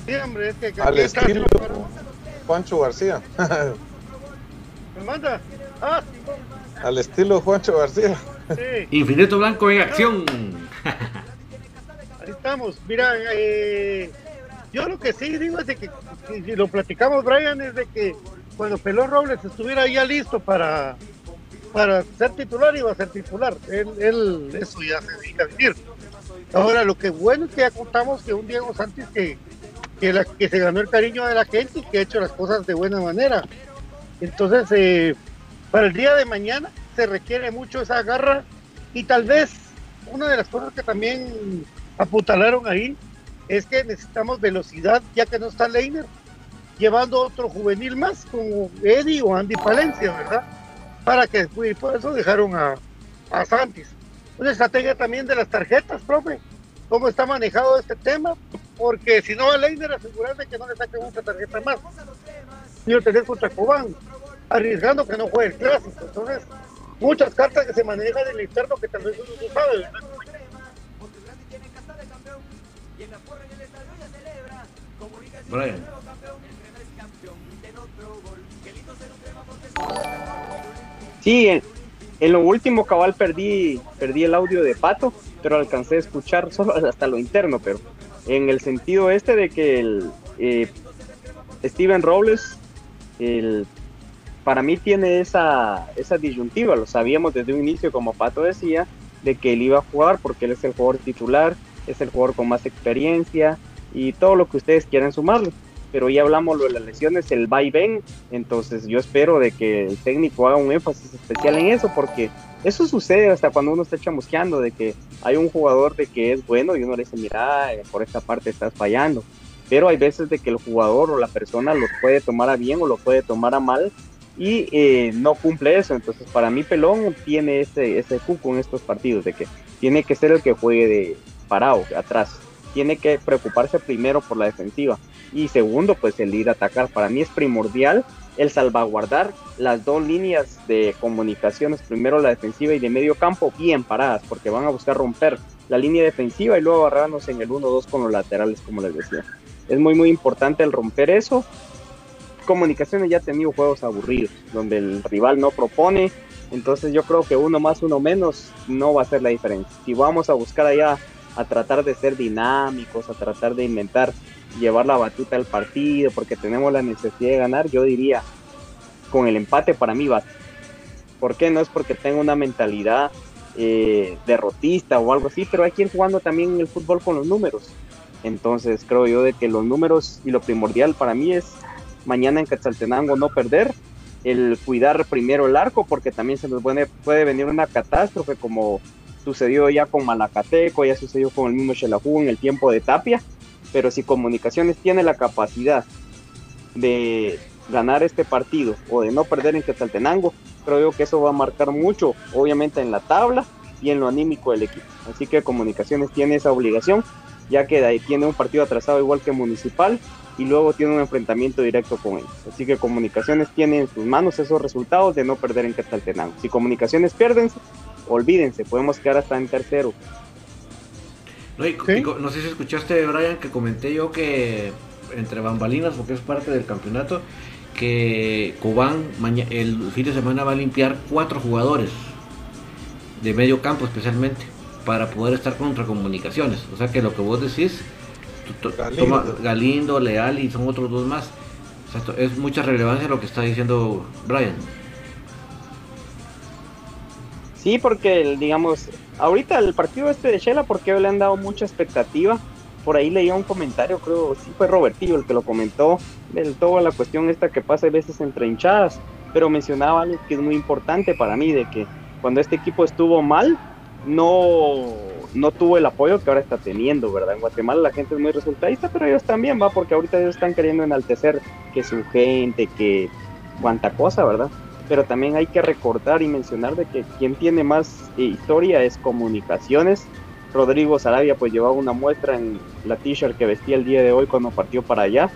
Sí, hombre, es que Al estilo Juancho García. ¿Me manda? Ah, Al estilo Juancho García. sí. Infinito Blanco en acción. Ahí estamos. Mira, eh, yo lo que sí digo es de que, si lo platicamos, Brian, es de que cuando Pelón Robles estuviera ya listo para, para ser titular, iba a ser titular. Él, él eso ya se dedica a vivir. Ahora, lo que bueno es que ya contamos que un Diego Santos que, que, la- que se ganó el cariño de la gente y que ha hecho las cosas de buena manera. Entonces, eh, para el día de mañana se requiere mucho esa garra y tal vez una de las cosas que también apuntalaron ahí es que necesitamos velocidad ya que no está Leiner llevando otro juvenil más como Eddie o Andy Palencia, ¿verdad? Para que y por eso dejaron a, a Santis. Una estrategia también de las tarjetas, profe. ¿Cómo está manejado este tema? Porque si no va Leiner, asegurarse que no le saquen otra tarjeta más. Y lo tenés contra Cobán, arriesgando que no juegue el clásico. Entonces, muchas cartas que se manejan en el externo que tal vez uno no sabe. Sí, en, en lo último cabal perdí, perdí el audio de Pato, pero alcancé a escuchar solo hasta lo interno, pero en el sentido este de que el eh, Steven Robles el, para mí tiene esa, esa disyuntiva, lo sabíamos desde un inicio, como Pato decía, de que él iba a jugar porque él es el jugador titular, es el jugador con más experiencia y todo lo que ustedes quieran sumarle. Pero ya hablamos de las lesiones, el va y ven, entonces yo espero de que el técnico haga un énfasis especial en eso, porque eso sucede hasta cuando uno está chamusqueando, de que hay un jugador de que es bueno y uno le dice, mira, por esta parte estás fallando. Pero hay veces de que el jugador o la persona lo puede tomar a bien o lo puede tomar a mal y eh, no cumple eso. Entonces, para mí, Pelón tiene ese, ese cuco en estos partidos, de que tiene que ser el que juegue de parado, atrás. Tiene que preocuparse primero por la defensiva. Y segundo, pues el ir a atacar. Para mí es primordial el salvaguardar las dos líneas de comunicaciones, primero la defensiva y de medio campo, bien paradas, porque van a buscar romper la línea defensiva y luego agarrarnos en el 1-2 con los laterales, como les decía. Es muy, muy importante el romper eso. Comunicaciones ya ha tenido juegos aburridos, donde el rival no propone, entonces yo creo que uno más, uno menos no va a ser la diferencia. Si vamos a buscar allá a tratar de ser dinámicos, a tratar de inventar, llevar la batuta al partido, porque tenemos la necesidad de ganar, yo diría, con el empate para mí va. ¿Por qué? No es porque tenga una mentalidad eh, derrotista o algo así, pero hay quien jugando también el fútbol con los números. Entonces creo yo de que los números y lo primordial para mí es mañana en Quetzaltenango no perder, el cuidar primero el arco porque también se nos puede, puede venir una catástrofe como sucedió ya con Malacateco, ya sucedió con el mismo Xelajú en el tiempo de Tapia, pero si Comunicaciones tiene la capacidad de ganar este partido o de no perder en Quetzaltenango, creo que eso va a marcar mucho, obviamente en la tabla y en lo anímico del equipo. Así que Comunicaciones tiene esa obligación ya que ahí tiene un partido atrasado igual que Municipal y luego tiene un enfrentamiento directo con ellos. Así que Comunicaciones tiene en sus manos esos resultados de no perder en Quetzaltenango. Si Comunicaciones pierden, olvídense, podemos quedar hasta en tercero. No, sé si escuchaste, Brian, que comenté yo que entre bambalinas, porque es parte del campeonato, que Cubán el fin de semana va a limpiar cuatro jugadores de medio campo especialmente para poder estar contra comunicaciones. O sea que lo que vos decís, Galindo. Galindo, Leal y son otros dos más. es mucha relevancia lo que está diciendo Brian. Sí, porque digamos, ahorita el partido este de Shela, porque le han dado mucha expectativa. Por ahí leía un comentario, creo, sí fue Robertillo el que lo comentó, del todo la cuestión esta que pasa a veces entre hinchadas, pero mencionaba algo que es muy importante para mí, de que cuando este equipo estuvo mal, no, no tuvo el apoyo que ahora está teniendo, ¿verdad? En Guatemala la gente es muy resultadista, pero ellos también, va, porque ahorita ellos están queriendo enaltecer que su gente, que cuánta cosa, ¿verdad? Pero también hay que recordar y mencionar de que quien tiene más eh, historia es comunicaciones. Rodrigo Sarabia pues llevaba una muestra en la t-shirt que vestía el día de hoy cuando partió para allá.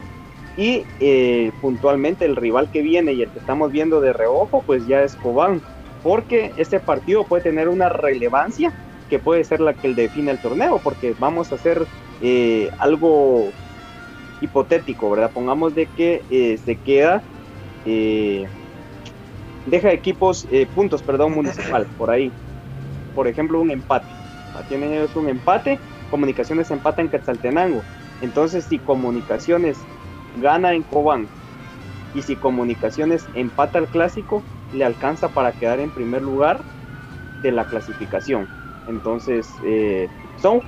Y eh, puntualmente el rival que viene y el que estamos viendo de reojo pues ya es Cobán porque este partido puede tener una relevancia que puede ser la que define el torneo, porque vamos a hacer eh, algo hipotético, ¿verdad? Pongamos de que eh, se queda, eh, deja equipos, puntos, perdón, municipal, por ahí. Por ejemplo, un empate. Tienen ellos un empate, Comunicaciones empata en Quetzaltenango. Entonces, si Comunicaciones gana en Cobán y si Comunicaciones empata el clásico, le alcanza para quedar en primer lugar de la clasificación. Entonces, eh, son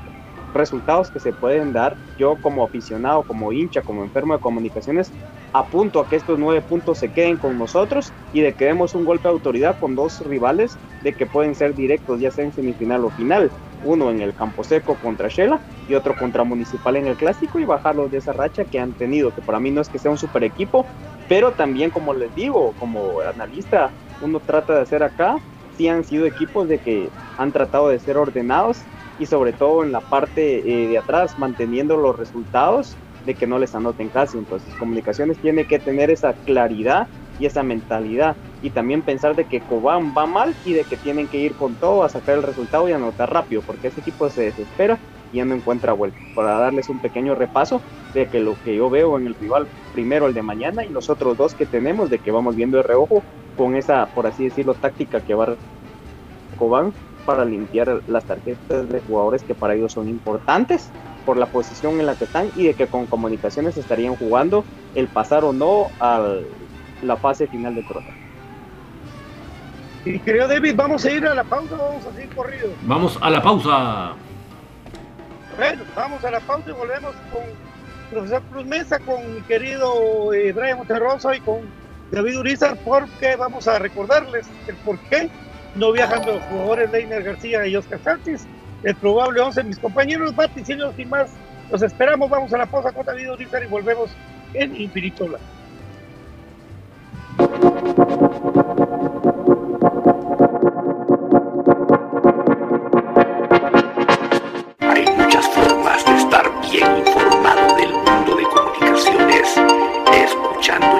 resultados que se pueden dar. Yo como aficionado, como hincha, como enfermo de comunicaciones, apunto a que estos nueve puntos se queden con nosotros y de que demos un golpe de autoridad con dos rivales de que pueden ser directos, ya sea en semifinal o final. Uno en el Campo Seco contra Shela y otro contra Municipal en el Clásico y bajarlos de esa racha que han tenido, que para mí no es que sea un super equipo, pero también como les digo, como analista, uno trata de hacer acá, sí han sido equipos de que han tratado de ser ordenados y sobre todo en la parte eh, de atrás manteniendo los resultados de que no les anoten casi. Entonces, comunicaciones tiene que tener esa claridad y esa mentalidad. Y también pensar de que Cobán va mal y de que tienen que ir con todo a sacar el resultado y anotar rápido, porque ese equipo se desespera y ya no encuentra vuelta. Para darles un pequeño repaso de que lo que yo veo en el rival, primero el de mañana y los otros dos que tenemos, de que vamos viendo de reojo con esa, por así decirlo, táctica que va Cobán para limpiar las tarjetas de jugadores que para ellos son importantes por la posición en la que están y de que con comunicaciones estarían jugando el pasar o no a la fase final de Trota. Y querido David, vamos a ir a la pausa, vamos a seguir corrido. Vamos a la pausa. Bueno, vamos a la pausa y volvemos con profesor Cruz Mesa, con mi querido eh, Monterroso y con David Urizar, porque vamos a recordarles el por qué no viajan los jugadores Leiner García y Oscar Sánchez, el probable 11, mis compañeros vaticinios y más, los esperamos, vamos a la pausa con David Urizar y volvemos en Infinito Blanco. Bien informado del mundo de comunicaciones escuchando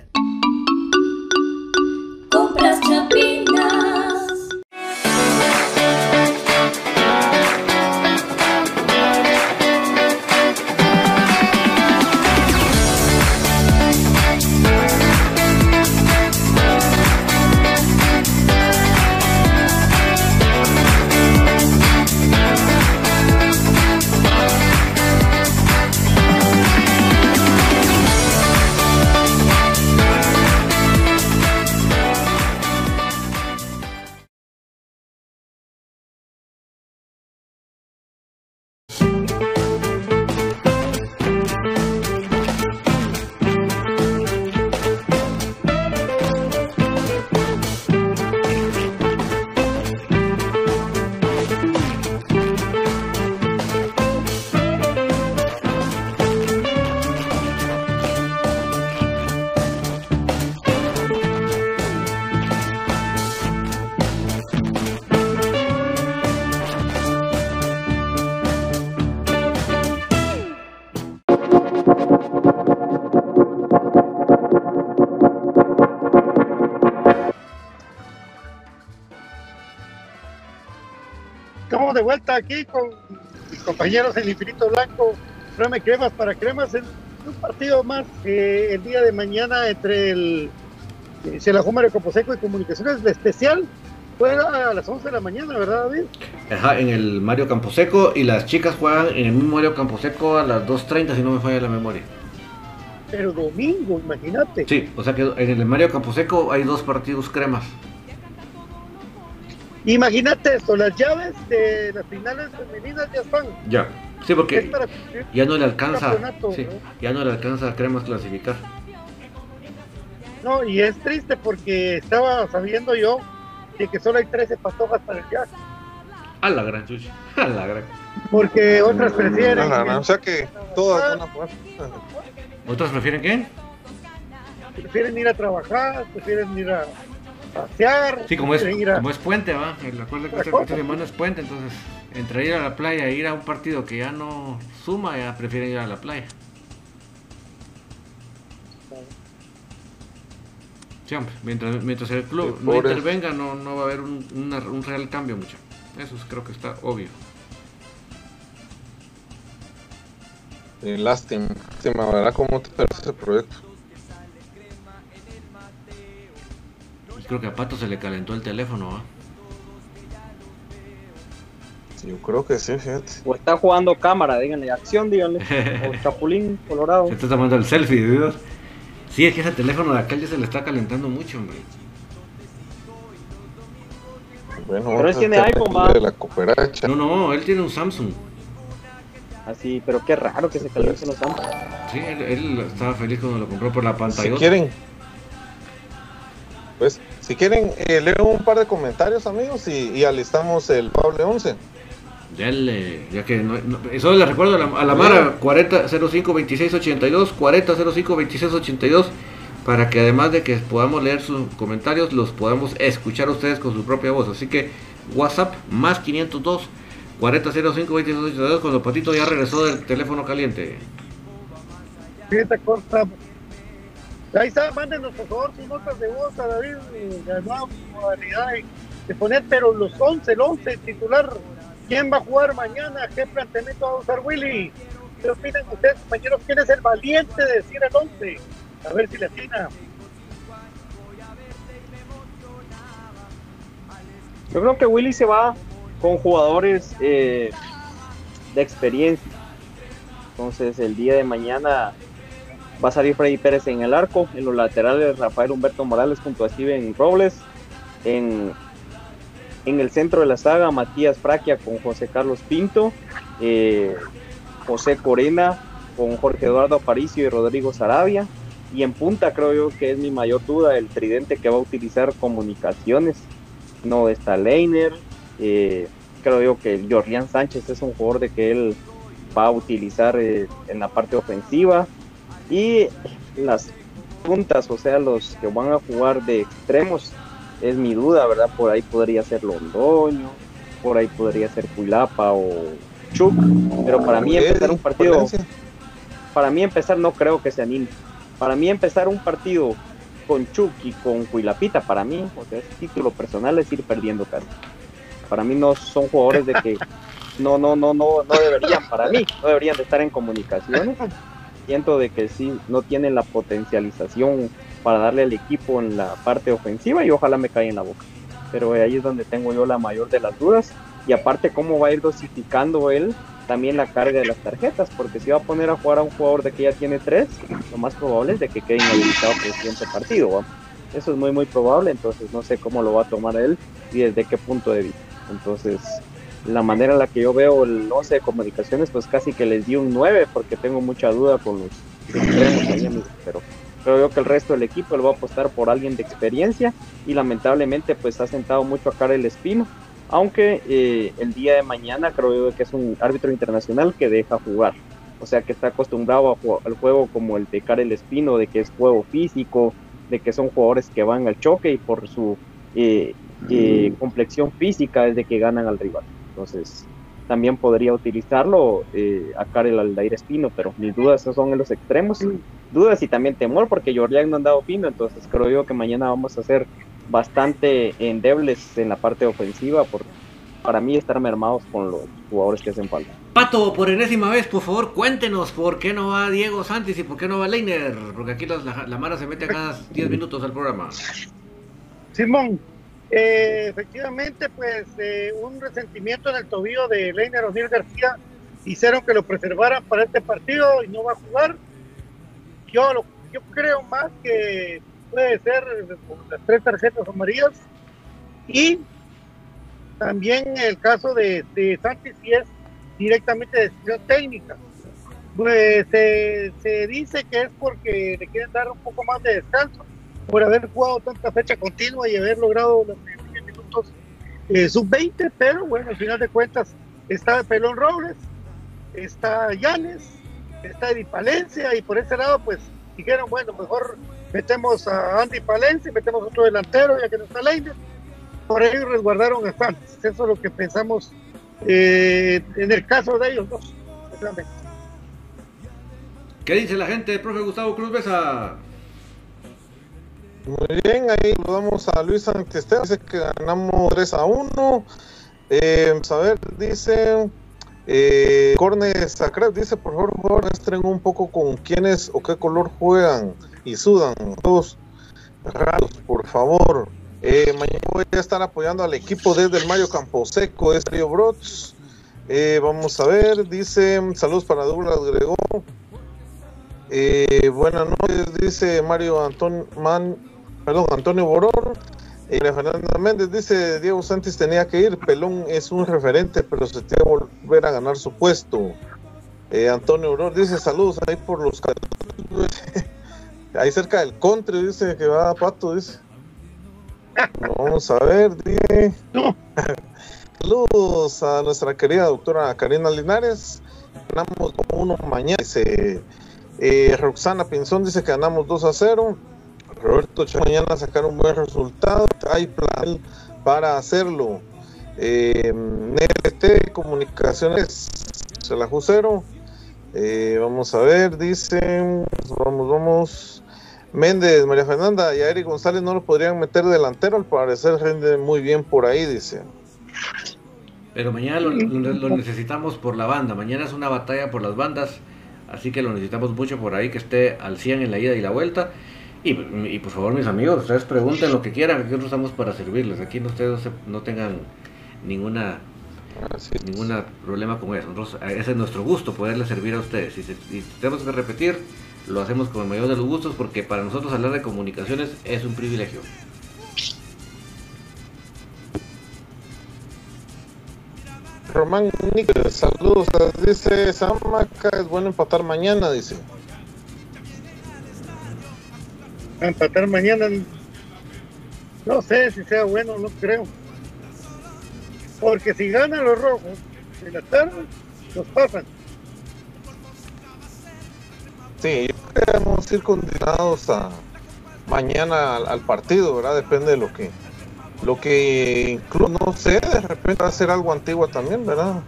Aquí con mis compañeros en Infinito Blanco, Frame Cremas para Cremas, en un partido más eh, el día de mañana entre el eh, Xelajuma de Coposeco y Comunicaciones de especial. Juega a las 11 de la mañana, ¿verdad, David? Ajá, en el Mario Camposeco y las chicas juegan en el mismo Mario Camposeco a las 2.30 si no me falla la memoria. Pero domingo, imagínate. Sí, o sea que en el Mario Camposeco hay dos partidos cremas. Imagínate esto, las llaves de las finales femeninas ya están. Ya. Sí, porque para ya no le alcanza. campeonato, sí, ¿no? ya no le alcanza a cremas clasificar. No, y es triste porque estaba sabiendo yo de que solo hay 13 patojas para el Jack. A la gran chucha. A la gran. Porque otras prefieren. No, no, no, o sea que todas van a jugar. ¿Otras prefieren qué? prefieren ir a trabajar, prefieren ir a, pasear. Sí, como es, a- como es puente, va. Recuerda que esta, esta semana es puente, entonces entre ir a la playa e ir a un partido que ya no suma, ya prefieren ir a la playa. Sí, hombre, mientras, mientras el club Sí, no intervenga, no, no va a haber un, una- un real cambio mucho. Eso es- creo que está obvio. Eh, lástima, lástima, ¿verdad? ¿Cómo te parece ese proyecto? Creo que a Pato se le calentó el teléfono, ¿va? Yo creo que sí, fíjate. O está jugando cámara, díganle, acción, díganle. O Chapulín Colorado. Se está tomando el selfie, Dios. Sí, es que ese teléfono de acá ya se le está calentando mucho, hombre. Bueno, Pero él tiene iPhone, cooperacha. No, no, él tiene un Samsung. Así, pero qué raro que se calienten los ambos. Sí, él, él estaba feliz cuando lo compró por la Si pantalla. quieren, pues, si quieren, eh, leo un par de comentarios, amigos, y, y alistamos el Pable 11. Ya, le- ya que no, no- eso le recuerdo a la, a la Mara 40052682, 40052682, para que además de que podamos leer sus comentarios, los podamos escuchar a ustedes con su propia voz. Así que WhatsApp más 502 40052682 cuando Patito ya regresó del teléfono caliente. Fíjate, corta. Ahí está, mándenos por favor sus notas de voz a David, eh, la nueva modalidad de poner, pero los 11, el 11 titular, ¿quién va a jugar mañana? ¿Qué planteamiento va a usar Willy? ¿Qué opinan ustedes, compañeros? ¿Quién es el valiente de decir el 11? A ver si le atina. Yo creo que Willy se va con jugadores eh, de experiencia. Entonces el día de mañana va a salir Freddy Pérez en el arco, en los laterales Rafael Humberto Morales junto a Steven Robles, en, en el centro de la saga Matías Fraquia con José Carlos Pinto, eh, José Corena con Jorge Eduardo Aparicio y Rodrigo Sarabia, y en punta creo yo que es mi mayor duda el tridente que va a utilizar comunicaciones no está Leiner. eh, creo yo que Jorlián Sánchez es un jugador de que él va a utilizar eh, en la parte ofensiva. Y las puntas, o sea, los que van a jugar de extremos, es mi duda, ¿verdad? Por ahí podría ser Londoño, por ahí podría ser Culapa o Chuk. Pero para mí empezar un partido para mí empezar no creo que se anime. Para mí empezar un partido con Chuck y con Cuilapita, para mí, o sea, es título personal es ir perdiendo casi. Para mí no son jugadores de que no, no, no, no, no deberían, para mí, no deberían de estar en comunicaciones. Siento de que sí, no tienen la potencialización para darle al equipo en la parte ofensiva y ojalá me caiga en la boca. Pero ahí es donde tengo yo la mayor de las dudas. Y aparte, cómo va a ir dosificando él también la carga de las tarjetas, porque si va a poner a jugar a un jugador de que ya tiene tres, lo más probable es de que quede inhabilitado para el siguiente partido. Eso es muy, muy probable, entonces no sé cómo lo va a tomar él y desde qué punto de vista. Entonces, la manera en la que yo veo el 11 de comunicaciones, pues casi que les di un 9, porque tengo mucha duda con los extremos ahí, amigos, pero creo yo que el resto del equipo le va a apostar por alguien de experiencia y lamentablemente pues ha sentado mucho a cara el espino aunque eh, el día de mañana creo yo que es un árbitro internacional que deja jugar, o sea que está acostumbrado a al juego como el de Karel Espino, de que es juego físico, de que son jugadores que van al choque y por su eh, eh, complexión física es de que ganan al rival. Entonces también podría utilizarlo eh, a Karel Aldair Espino, pero mis dudas son en los extremos, dudas y también temor porque Jorlián no ha andado fino, entonces creo yo que mañana vamos a hacer bastante endebles en la parte ofensiva por para mí estar mermados con los jugadores que hacen falta. Pato, por enésima vez, por favor, cuéntenos por qué no va Diego Santis y por qué no va Leiner. Porque aquí las- la, la Mara se mete a cada 10 minutos al programa. Simón, eh, efectivamente, pues eh, un resentimiento en el tobillo de Leiner O'Neill García hicieron que lo preservaran para este partido y no va a jugar. Yo, yo creo más que puede ser con las tres tarjetas amarillas y también el caso de, de Sánchez si es directamente decisión técnica. Pues se, se dice que es porque le quieren dar un poco más de descanso por haber jugado tanta fecha continua y haber logrado los 10 minutos eh, sub-20, pero bueno, al final de cuentas está Pelón Robles, está Llanes, está Eddie Palencia y por ese lado pues dijeron, bueno, mejor metemos a Andy Palencia, metemos otro delantero, ya que no está Leiner. Por ahí resguardaron a Santos. Eso es lo que pensamos eh, en el caso de ellos dos. ¿Qué dice la gente, profe Gustavo Cruz Besa? Muy bien, ahí saludamos a Luis Santesteban, dice que ganamos 3 a 1. Eh, a ver, dice eh, Corne Sacred, dice por favor, muestren un poco con quiénes o qué color juegan y sudan. Todos raros, por favor. Eh, mañana voy a estar apoyando al equipo desde el Mayo Camposeco, es Río Brots. Eh, vamos a ver, dice saludos para Douglas Gregó. Eh, buenas noches, dice Mario Antonio Man, perdón, Antonio Boror. Eh, Fernanda Méndez dice Diego Santos tenía que ir, Pelón es un referente, pero se tiene que volver a ganar su puesto. Eh, Antonio Boror dice saludos ahí por los ahí cerca del country, dice que va Pato, dice. Vamos a ver, dice. Saludos a nuestra querida doctora Karina Linares. Ganamos uno mañana. Dice eh, Roxana Pinzón dice que ganamos 2 a 0. Roberto Chávez, mañana sacar un buen resultado. Hay plan para hacerlo. Eh, NLT Comunicaciones, se la cero. Eh, vamos a ver, dice. Vamos, vamos. Méndez, María Fernanda y Eric González no lo podrían meter delantero. Al parecer rinde muy bien por ahí, dice. Pero mañana lo, lo- lo necesitamos por la banda. Mañana es una batalla por las bandas. Así que lo necesitamos mucho por ahí que esté al 100 en la ida y la vuelta. Y, y por favor, mis amigos, ustedes pregunten lo que quieran. Aquí nosotros estamos para servirles. Aquí no- ustedes no, se- no tengan ninguna ningún problema con eso. Nosotros, eh, ese es nuestro gusto, poderles servir a ustedes. Si, se- si tenemos que repetir, lo hacemos con el mayor de los gustos porque para nosotros hablar de comunicaciones es un privilegio. Román Níquez, saludos. Dice Samaca, es bueno empatar mañana, dice. A empatar mañana. No sé si sea bueno, no creo. Porque si ganan los rojos en la tarde, nos pasan. Sí, yo creo que vamos a ir condenados a mañana al, al partido, ¿verdad? Depende de lo que lo que incluso no sé, de repente va a ser algo antiguo también, ¿verdad?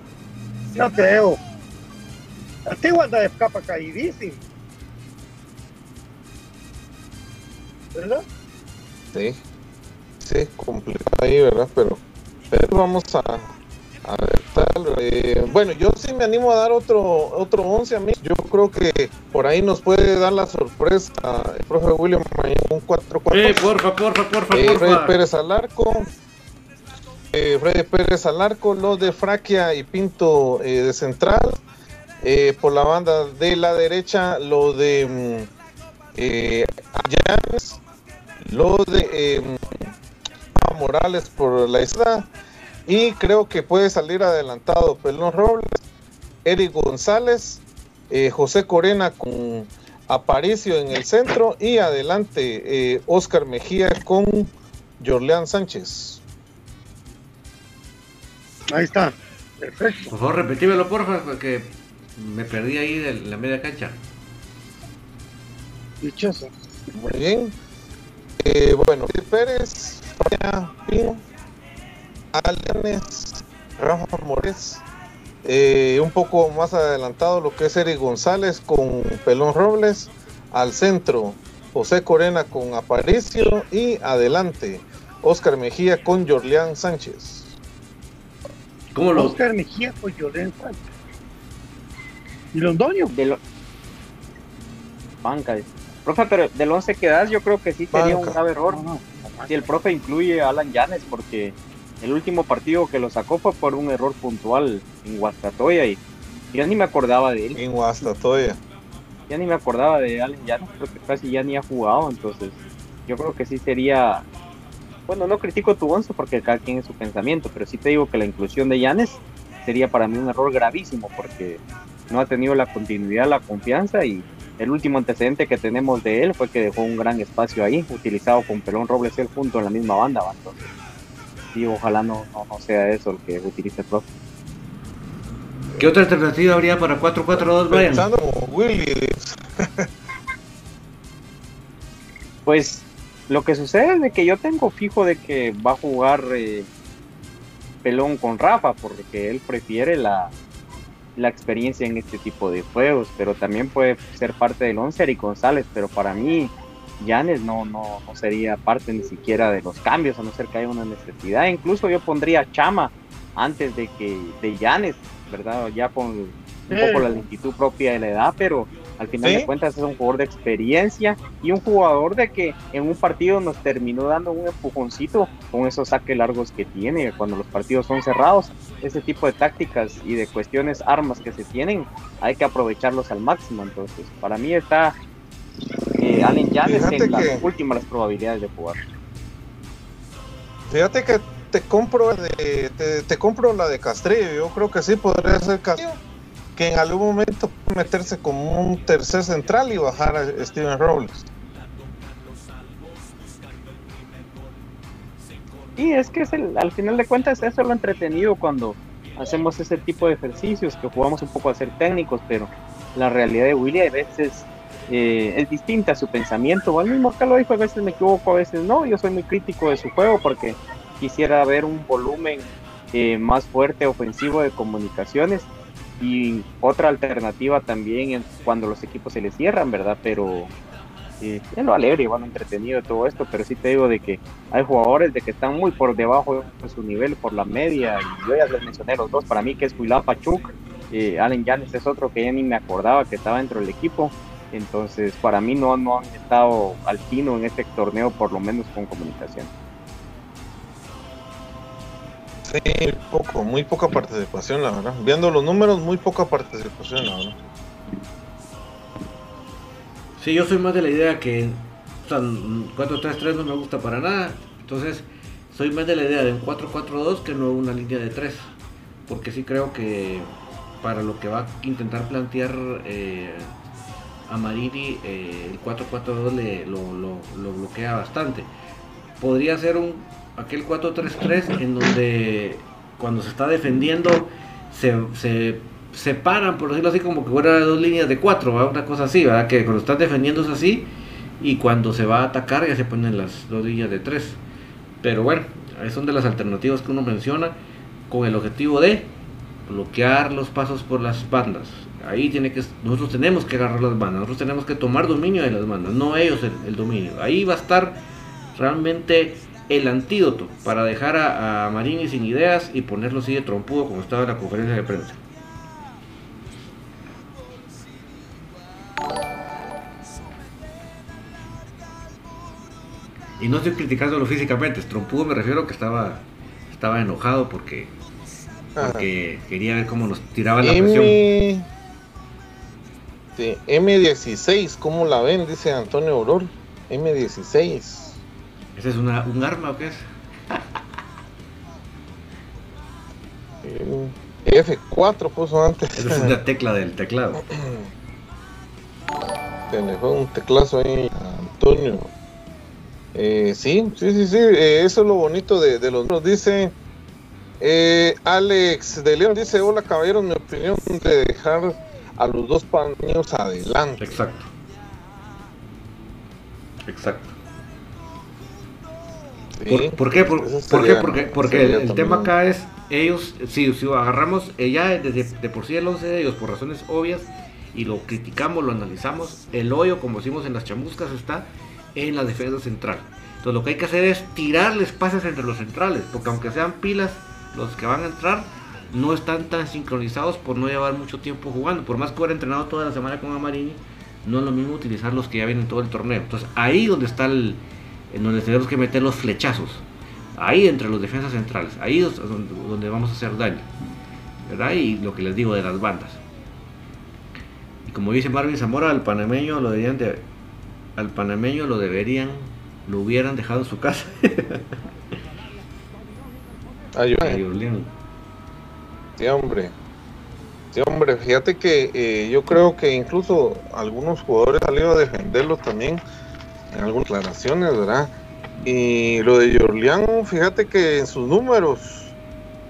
No creo. Antigua anda de capa caidísima. ¿Verdad? Sí, sí, complicado ahí, ¿verdad? Pero, pero vamos a, a ver tal. eh, bueno, yo sí me animo a dar otro otro 11 a mí. Yo creo que por ahí nos puede dar la sorpresa el profe William mañana un 4-4. Eh, porfa, porfa, porfa, Eh, Freddy porfa. Pérez al arco. Eh, Freddy Pérez al arco, los de Fraquia y Pinto eh, de central. Eh, por la banda de la derecha, lo de mm, eh, lo de eh, mm, Morales por la izquierda. Y creo que puede salir adelantado Pelón Robles, Eric González, eh, José Corena con Aparicio en el centro y adelante eh, Oscar Mejía con Jorleán Sánchez. Ahí está. Perfecto. Por favor, repetímelo, porfa, porque me perdí ahí de la media cancha. Dichoso. Muy bien. Eh, bueno, Pérez, Faria, Pino, Alanes, Rafa Mores. Eh, un poco más adelantado lo que es Eric González con Pelón Robles. Al centro, José Corena con Aparicio. Y adelante, Oscar Mejía con Jorleán Sánchez. ¿Cómo lo.? Oscar Mejía con Llorén Sánchez. ¿Y Londoño? De lo... Banca. dice. Profe, pero del 11 que das, yo creo que sí sería un grave error. Si el profe incluye a Alan Yanes, porque el último partido que lo sacó fue por un error puntual en Guastatoya y ya ni me acordaba de él. En Guastatoya. Ya ni me acordaba de Alan Yanes, porque casi ya ni ha jugado, entonces yo creo que sí sería. Bueno, no critico tu once porque cada quien es su pensamiento, pero sí te digo que la inclusión de Yanes sería para mí un error gravísimo porque no ha tenido la continuidad, la confianza y el último antecedente que tenemos de él fue que dejó un gran espacio ahí, utilizado con Pelón Robles él junto en la misma banda, ¿va? entonces sí, ojalá no, no, no sea eso el que utilice el profe. ¿Qué otra alternativa habría para 4-4-2, Brian? Pensando como Willy. Pues lo que sucede es de que yo tengo fijo de que va a jugar eh, Pelón con Rafa, porque él prefiere la, la experiencia en este tipo de juegos, pero también puede ser parte del once y González, pero para mí Yanes no, no, no sería parte ni siquiera de los cambios, a no ser que haya una necesidad. Incluso yo pondría Chama antes de que de Yanes, ¿verdad? Ya con un poco la lentitud propia de la edad, pero al final Sí. de cuentas es un jugador de experiencia y un jugador de que en un partido nos terminó dando un empujoncito con esos saques largos que tiene cuando los partidos son cerrados. Ese tipo de tácticas y de cuestiones, armas que se tienen, hay que aprovecharlos al máximo. Entonces, para mí está eh, Allen Yanes en las que- últimas probabilidades de jugar. Fíjate que te compro de, te, te compro la de Castrillo. Yo creo que sí podría ser Castrillo. Que en algún momento puede meterse como un tercer central y bajar a Steven Robles. Y es que es el, al final de cuentas eso es lo entretenido cuando hacemos ese tipo de ejercicios, que jugamos un poco a ser técnicos, pero la realidad de Willy a veces eh, es distinta a su pensamiento. O al mismo que lo dijo, a veces me equivoco, a veces no. Yo soy muy crítico de su juego porque quisiera ver un volumen eh, más fuerte ofensivo de comunicaciones y otra alternativa también en cuando los equipos se les cierran, ¿verdad? Pero eh, es lo alegre bueno, entretenido todo esto, pero sí te digo de que hay jugadores de que están muy por debajo de su nivel, por la media, y yo ya les mencioné los dos, para mí que es Huilapa Chuk, eh, Allen Yanes es otro que ya ni me acordaba que estaba dentro del equipo, entonces para mí no, no han estado al tino en este torneo, por lo menos con comunicación. Sí, poco, muy poca participación, la verdad. Viendo los números, muy poca participación, la verdad. Sí, yo soy más de la idea que o sea, 4-3-3 no me gusta para nada. Entonces, soy más de la idea de un 4-4-2 que no una línea de 3. Porque sí creo que para lo que va a intentar plantear eh, a Marini, eh, el 4-4-2 le- lo, lo- lo bloquea bastante. Podría ser un aquel 4-3-3 en donde cuando se está defendiendo se, se separan, por decirlo así, como que fuera dos líneas de cuatro, ¿verdad? una cosa así, ¿verdad? que cuando están defendiendo es así y cuando se va a atacar ya se ponen las dos líneas de tres. Pero bueno, son de las alternativas que uno menciona con el objetivo de bloquear los pasos por las bandas. Ahí tiene que nosotros tenemos que agarrar las bandas, nosotros tenemos que tomar dominio de las bandas, no ellos el, el dominio. Ahí va a estar realmente el antídoto para dejar a, a Marini sin ideas y ponerlo así de trompudo como estaba en la conferencia de prensa. Y no estoy criticándolo físicamente, trompudo me refiero que estaba, estaba enojado porque, porque quería ver cómo nos tiraban la presión. M... Sí, M16, ¿cómo la ven? Dice Antonio Auror. M16. ¿Ese es una, un arma o qué es? Eh, F4 puso antes. Esa es una tecla del teclado. Se le fue un teclazo ahí Antonio. Eh, sí, sí, sí, sí. eh, eso es lo bonito de, de los números. Dice eh, Alex de León, dice, hola caballeros, mi opinión de dejar a los dos paños adelante. Exacto. Exacto. Sí, ¿Por, por qué? Por, por qué? Porque, porque el, el tema acá es, ellos, si, si agarramos eh, ya desde de por sí el 11 de ellos por razones obvias y lo criticamos, lo analizamos, el hoyo, como decimos en las chamuscas, está en la defensa central. Entonces lo que hay que hacer es tirarles pases entre los centrales, porque aunque sean pilas los que van a entrar, no están tan sincronizados por no llevar mucho tiempo jugando. Por más que hubiera entrenado toda la semana con Amarini, no es lo mismo utilizar los que ya vienen todo el torneo. Entonces ahí donde está el, en donde tenemos que meter los flechazos. Ahí entre los defensas centrales. Ahí es donde, vamos a hacer daño. ¿Verdad? Y lo que les digo de las bandas. Y como dice Marvin Zamora, al panameño lo deberían de, al panameño lo deberían, lo hubieran dejado en su casa. Ay. Sí, hombre. Sí, hombre, fíjate que eh, yo creo que incluso algunos jugadores salido a defenderlo también algunas declaraciones, ¿verdad? Y lo de Jorlián, fíjate que en sus números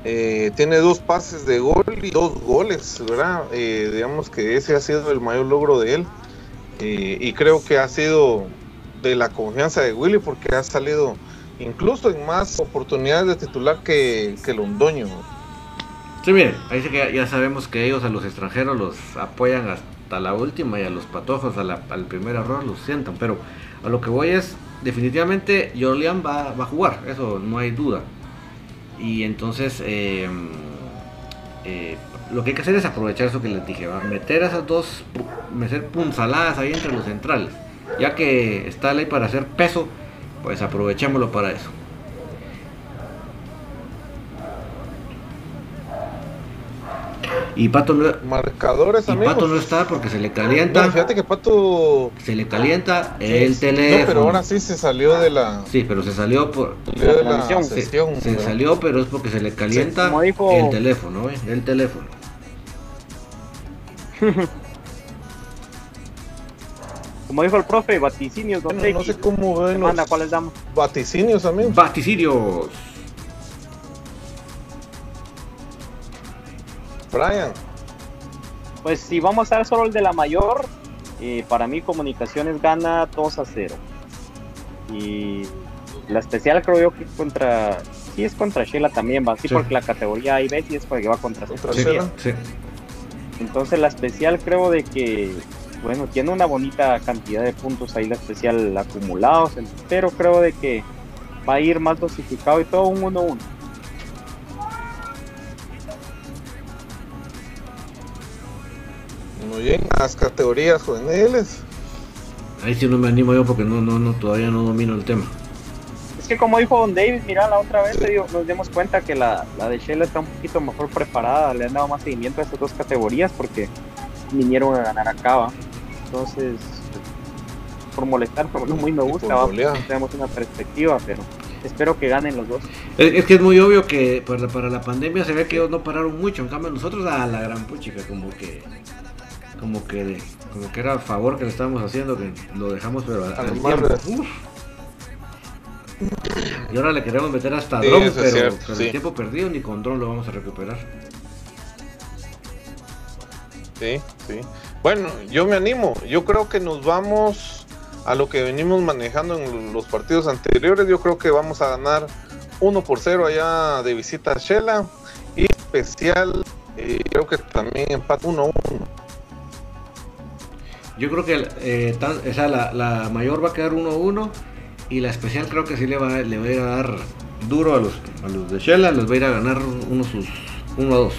eh, tiene dos pases de gol y dos goles, ¿verdad? Eh, digamos que ese ha sido el mayor logro de él. Eh, y creo que ha sido de la confianza de Willy porque ha salido incluso en más oportunidades de titular que, que Londoño. Sí, miren, sí que ya sabemos que ellos a los extranjeros los apoyan hasta la última y a los patojos al primer error los sientan, pero a lo que voy es, definitivamente Jorlian va, a jugar, eso no hay duda. Y entonces eh, eh, lo que hay que hacer es aprovechar eso que les dije, meter esas dos, meter punzaladas ahí entre los centrales. Ya que está ahí para hacer peso, pues aprovechémoslo para eso. Y Pato no, marcadores y Pato no está porque se le calienta. fíjate que Pato se le calienta el teléfono. No, pero ahora sí se salió de la. Sí, pero se salió por. Salió de la sesión, se, salió, pero es porque se le calienta el teléfono, ¿eh? El teléfono. Como dijo el profe, vaticinios. No, no sé cómo ven los... ¿cuáles damos? Vaticinios, amigo. Vaticinios. Brian. Pues si vamos a ver solo el de la mayor, eh, para mí Comunicaciones gana 2 a 0. Y la especial creo yo que contra... Sí es contra Shela también, va. Sí, porque la categoría A y B sí es porque va contra, contra. Sí. Entonces la especial creo de que, bueno, tiene una bonita cantidad de puntos ahí la especial acumulados, pero creo de que va a ir más dosificado y todo un 1-1. Muy bien, las categorías juveniles. Ahí sí no me animo yo porque no, no, no, todavía no domino el tema. Es que como dijo Don David, mira, la otra vez nos dimos cuenta que la, la de Shell está un poquito mejor preparada, le han dado más seguimiento a estas dos categorías porque vinieron a ganar acá. Entonces, por molestar, porque no muy me gusta, tenemos una perspectiva, pero espero que ganen los dos. Es, que es muy obvio que para, para, la pandemia se ve que ellos no pararon mucho, en cambio nosotros a la gran puchica, como que como que como que era a favor que le estábamos haciendo, que lo dejamos pero al, tiempo. Y ahora le queremos meter hasta dron, pero, el tiempo perdido ni con dron lo vamos a recuperar. Sí, sí. Bueno, yo me animo. Yo creo que nos vamos a lo que venimos manejando en los partidos anteriores. Yo creo que vamos a ganar 1 por 0 allá de visita a Shela. Y especial, eh, creo que también empate 1-1. Yo creo que eh, la, la, mayor va a quedar 1-1 y la especial creo que sí le va, le va a ir a dar duro a los, a los de Shella, les va a ir a ganar uno sus 1 a 2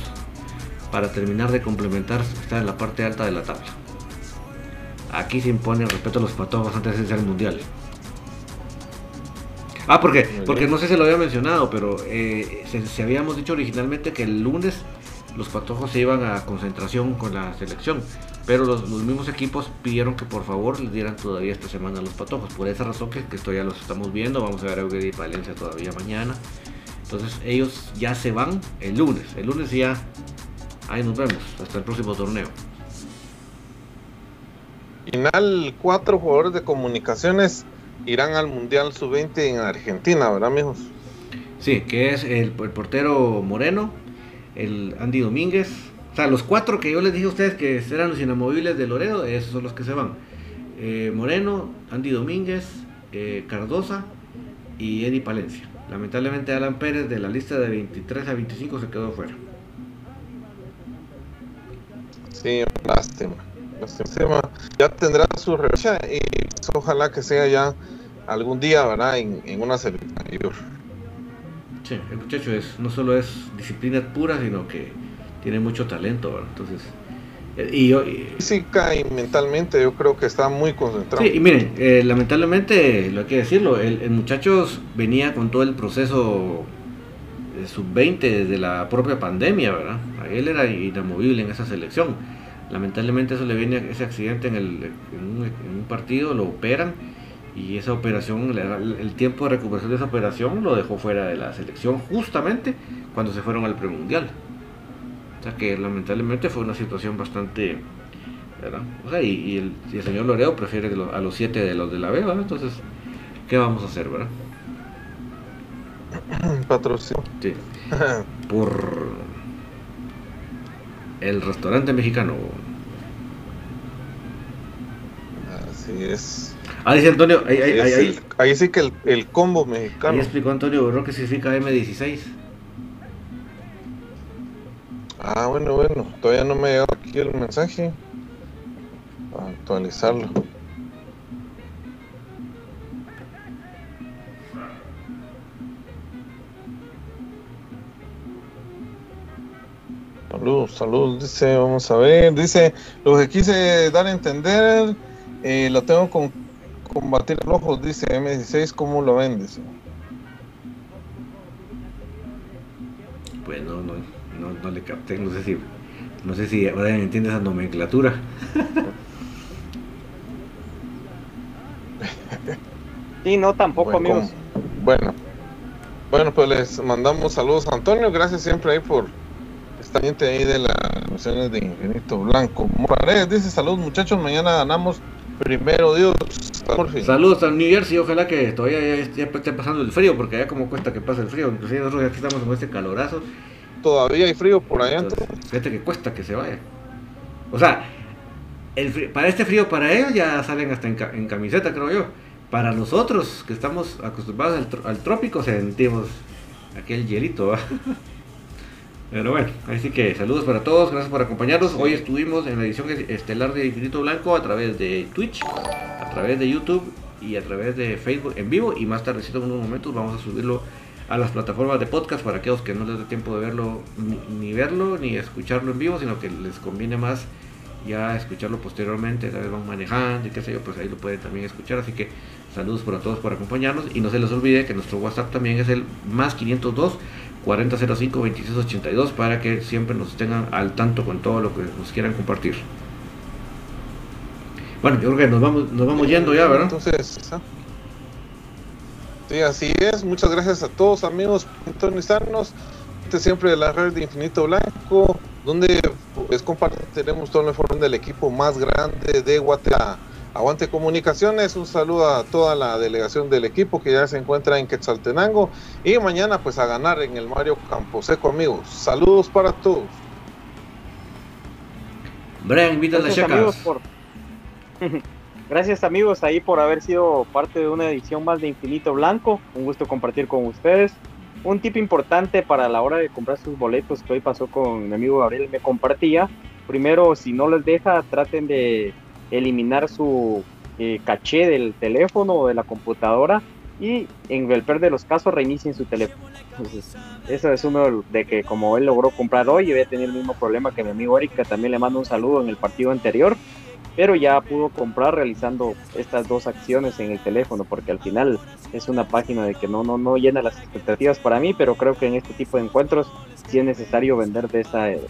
para terminar de complementar, estar en la parte alta de la tabla. Aquí se impone respeto a los patojos antes de ser mundial. Ah, porque, porque no sé si lo había mencionado, pero eh, se, habíamos dicho originalmente que el lunes los patojos se iban a concentración con la selección. Pero los, mismos equipos pidieron que por favor les dieran todavía esta semana los patojos. Por esa razón que, esto ya los estamos viendo. Vamos a ver a Eugenia y Valencia todavía mañana. Entonces ellos ya se van el lunes. El lunes ya. Ahí nos vemos. Hasta el próximo torneo. Final, cuatro jugadores de comunicaciones irán al Mundial Sub-20 en Argentina, ¿verdad, amigos? Sí, que es el, el portero Moreno, el Andy Domínguez, o sea, los cuatro que yo les dije a ustedes que eran los inamovibles de Loredo, esos son los que se van. Eh, Moreno, Andy Domínguez, eh, Cardosa y Eddie Palencia. Lamentablemente Alan Pérez de la lista de 23 a 25 se quedó fuera. Sí, lástima. lástima. Ya tendrá su revancha y pues, ojalá que sea ya algún día, ¿verdad? En, una selección mayor. Sí, el muchacho es, no solo es disciplina pura, sino que tiene mucho talento, entonces... Eh, y yo, Física y mentalmente yo creo que está muy concentrado. Sí, y miren, eh, lamentablemente, lo hay que decirlo, el, el, muchacho venía con todo el proceso sub-20 desde la propia pandemia, ¿verdad? Él era inamovible en esa selección. Lamentablemente eso le viene ese accidente en, el, en, un, partido, lo operan y esa operación, el tiempo de recuperación de esa operación lo dejó fuera de la selección justamente cuando se fueron al premundial que lamentablemente fue una situación bastante... ¿verdad? O sea, y, el, señor Loreo prefiere a los siete de los de la B, ¿verdad? Entonces, ¿qué vamos a hacer, verdad? Patrocinio. Sí. Por el restaurante mexicano. Así es. Ah, dice Antonio, ahí, ahí, ahí, ahí, ahí sí que el, el combo ahí mexicano. explicó Antonio Borró qué significa M16. Ah, bueno, bueno, todavía no me ha llegado aquí el mensaje. Para actualizarlo. Saludos, saludos, dice, vamos a ver, dice, lo que quise dar a entender, eh, lo tengo con combatir el ojo, dice M16, ¿cómo lo vendes? Pues no, no, no, no le capté, no sé si, no sé si ahora entiende esa nomenclatura. Sí, no, tampoco, Buen amigos. Bueno, bueno, pues les mandamos saludos a Antonio, gracias siempre ahí por estar pendiente ahí de las emociones de Infinito Blanco. Morales dice saludos muchachos, mañana ganamos primero Dios. Saludos a New Jersey, ojalá que todavía ya, ya esté pasando el frío, porque allá como cuesta que pase el frío, inclusive nosotros ya aquí estamos con este calorazo, Todavía hay frío por allá. fíjate que cuesta que se vaya. O sea, el para este frío, para ellos ya salen hasta en, ca- en camiseta, creo yo. Para nosotros, que estamos acostumbrados al, al trópico, sentimos aquel hielito. Pero bueno, así que saludos para todos, gracias por acompañarnos. Hoy estuvimos en la edición estelar de Infinito Blanco a través de Twitch, a través de YouTube y a través de Facebook en vivo. Y más tardecito en unos momentos vamos a subirlo a las plataformas de podcast para aquellos que no les dé tiempo de verlo, ni, ni verlo, ni escucharlo en vivo, sino que les conviene más ya escucharlo posteriormente, tal vez van manejando y qué sé yo, pues ahí lo pueden también escuchar. Así que saludos para todos por acompañarnos y no se les olvide que nuestro WhatsApp también es el más 502 4005 2682 para que siempre nos tengan al tanto con todo lo que nos quieran compartir. Bueno, yo creo que nos vamos, nos vamos yendo ya, ¿verdad? Entonces, ¿ah? Sí, así es. Muchas gracias a todos amigos por sintonizarnos. Este siempre de la red de Infinito Blanco, donde pues compartiremos toda la información del equipo más grande de Guatemala. Aguante Comunicaciones, un saludo a toda la delegación del equipo que ya se encuentra en Quetzaltenango y mañana pues a ganar en el Mario Camposeco amigos. Saludos para todos. Brian, invita a las Gracias amigos chacas. por Gracias amigos ahí por haber sido parte de una edición más de Infinito Blanco. Un gusto compartir con ustedes. Un tip importante para la hora de comprar sus boletos que hoy pasó con mi amigo Gabriel me compartía. Primero, si no les deja, traten de eliminar su eh, caché del teléfono o de la computadora y en el peor de los casos reinicien su teléfono. Entonces, eso es uno de que como él logró comprar hoy, voy a tener el mismo problema que mi amigo que también le mando un saludo en el partido anterior, pero ya pudo comprar realizando estas dos acciones en el teléfono, porque al final es una página de que no, no, no llena las expectativas para mí, pero creo que en este tipo de encuentros sí es necesario vender de esa, eh,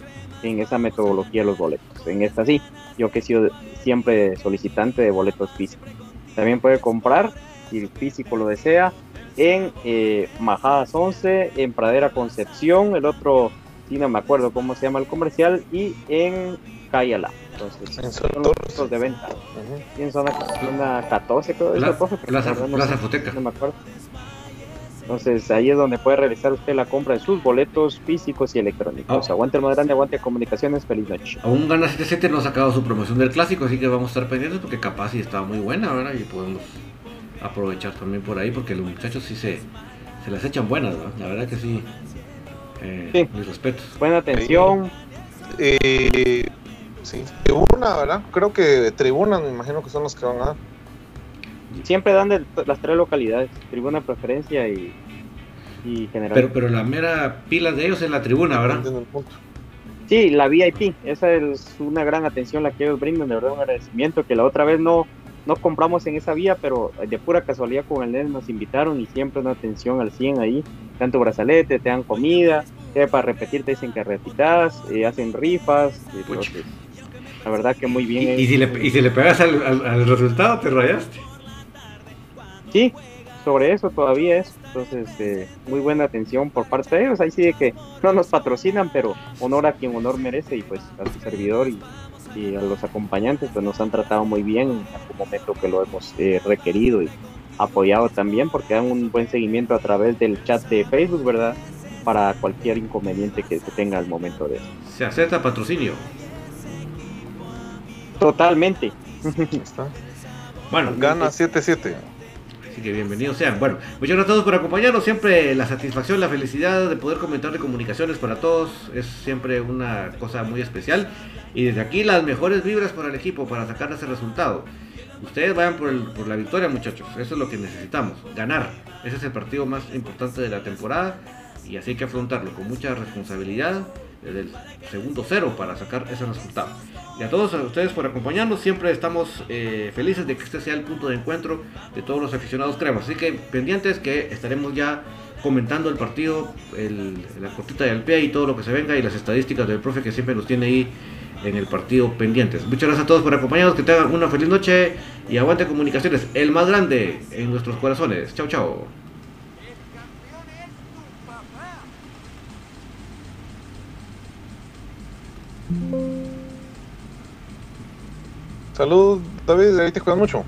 en esa metodología los boletos. En esta sí, yo que he sido siempre solicitante de boletos físicos. También puede comprar, si el físico lo desea, en eh, Majadas 11, en Pradera Concepción, el otro, sí no me acuerdo cómo se llama el comercial, y en Cayala. Entonces, En son los 14. puntos de venta. Ujú. Sí, en zona, zona 14, creo que es Pla- 14, pero Plaza, no Plaza sé, Foteca. no me acuerdo. Entonces ahí es donde puede realizar usted la compra de sus boletos físicos y electrónicos. Ah. Aguante el más grande, aguante comunicaciones, feliz noche. Aún Gana 77 no ha sacado su promoción del clásico, así que vamos a estar pendientes porque capaz sí está muy buena, ¿verdad? Y podemos aprovechar también por ahí porque los muchachos sí se, se las echan buenas, ¿verdad? La verdad que sí. Eh, Sí. Mis respetos. Buena atención, Eh, sí, tribuna, ¿verdad? Creo que tribunas, me imagino que son los que van a dar. siempre dan de las tres localidades, tribuna preferencia y, y general. Pero, pero la mera pila de ellos es la tribuna, ¿verdad? El punto. Sí, la VIP, esa es una gran atención la que ellos brindan, de verdad un agradecimiento, que la otra vez no, no compramos en esa vía, pero de pura casualidad con el NES nos invitaron y siempre una atención al 100 ahí, tanto brazalete, te dan comida, eh, para repetir te dicen que repitas, eh, hacen rifas, eh, entonces, la verdad que muy Y, bien. y si le, y si le pegas al, al- al resultado, te rayaste. Sí, sobre eso todavía es. Entonces, eh, muy buena atención por parte de ellos. Ahí sí de que no nos patrocinan, pero honor a quien honor merece y pues a su servidor y, y a los acompañantes pues nos han tratado muy bien en algún momento que lo hemos eh, requerido y apoyado también porque dan un buen seguimiento a través del chat de Facebook, ¿verdad? Para cualquier inconveniente que se tenga al momento de eso. Se acepta patrocinio. Totalmente. Está. Bueno, gana 7-7. Así que bienvenidos sean. Bueno, muchas gracias a todos por acompañarnos. Siempre la satisfacción, la felicidad de poder comentar de comunicaciones para todos es siempre una cosa muy especial. Y desde aquí las mejores vibras para el equipo para sacar ese resultado. Ustedes vayan por, por la victoria, muchachos. Eso es lo que necesitamos. Ganar. Ese es el partido más importante de la temporada. Y así hay que afrontarlo con mucha responsabilidad desde el segundo cero para sacar ese resultado. Y a todos ustedes por acompañarnos, siempre estamos eh, felices de que este sea el punto de encuentro de todos los aficionados cremas. Así que pendientes que estaremos ya comentando el partido, la cortita del pie y todo lo que se venga y las estadísticas del profe que siempre nos tiene ahí en el partido pendientes. Muchas gracias a todos por acompañarnos, que tengan una feliz noche y aguante comunicaciones, el más grande en nuestros corazones. Chao, chao. Salud, David, ahí te cuidas mucho.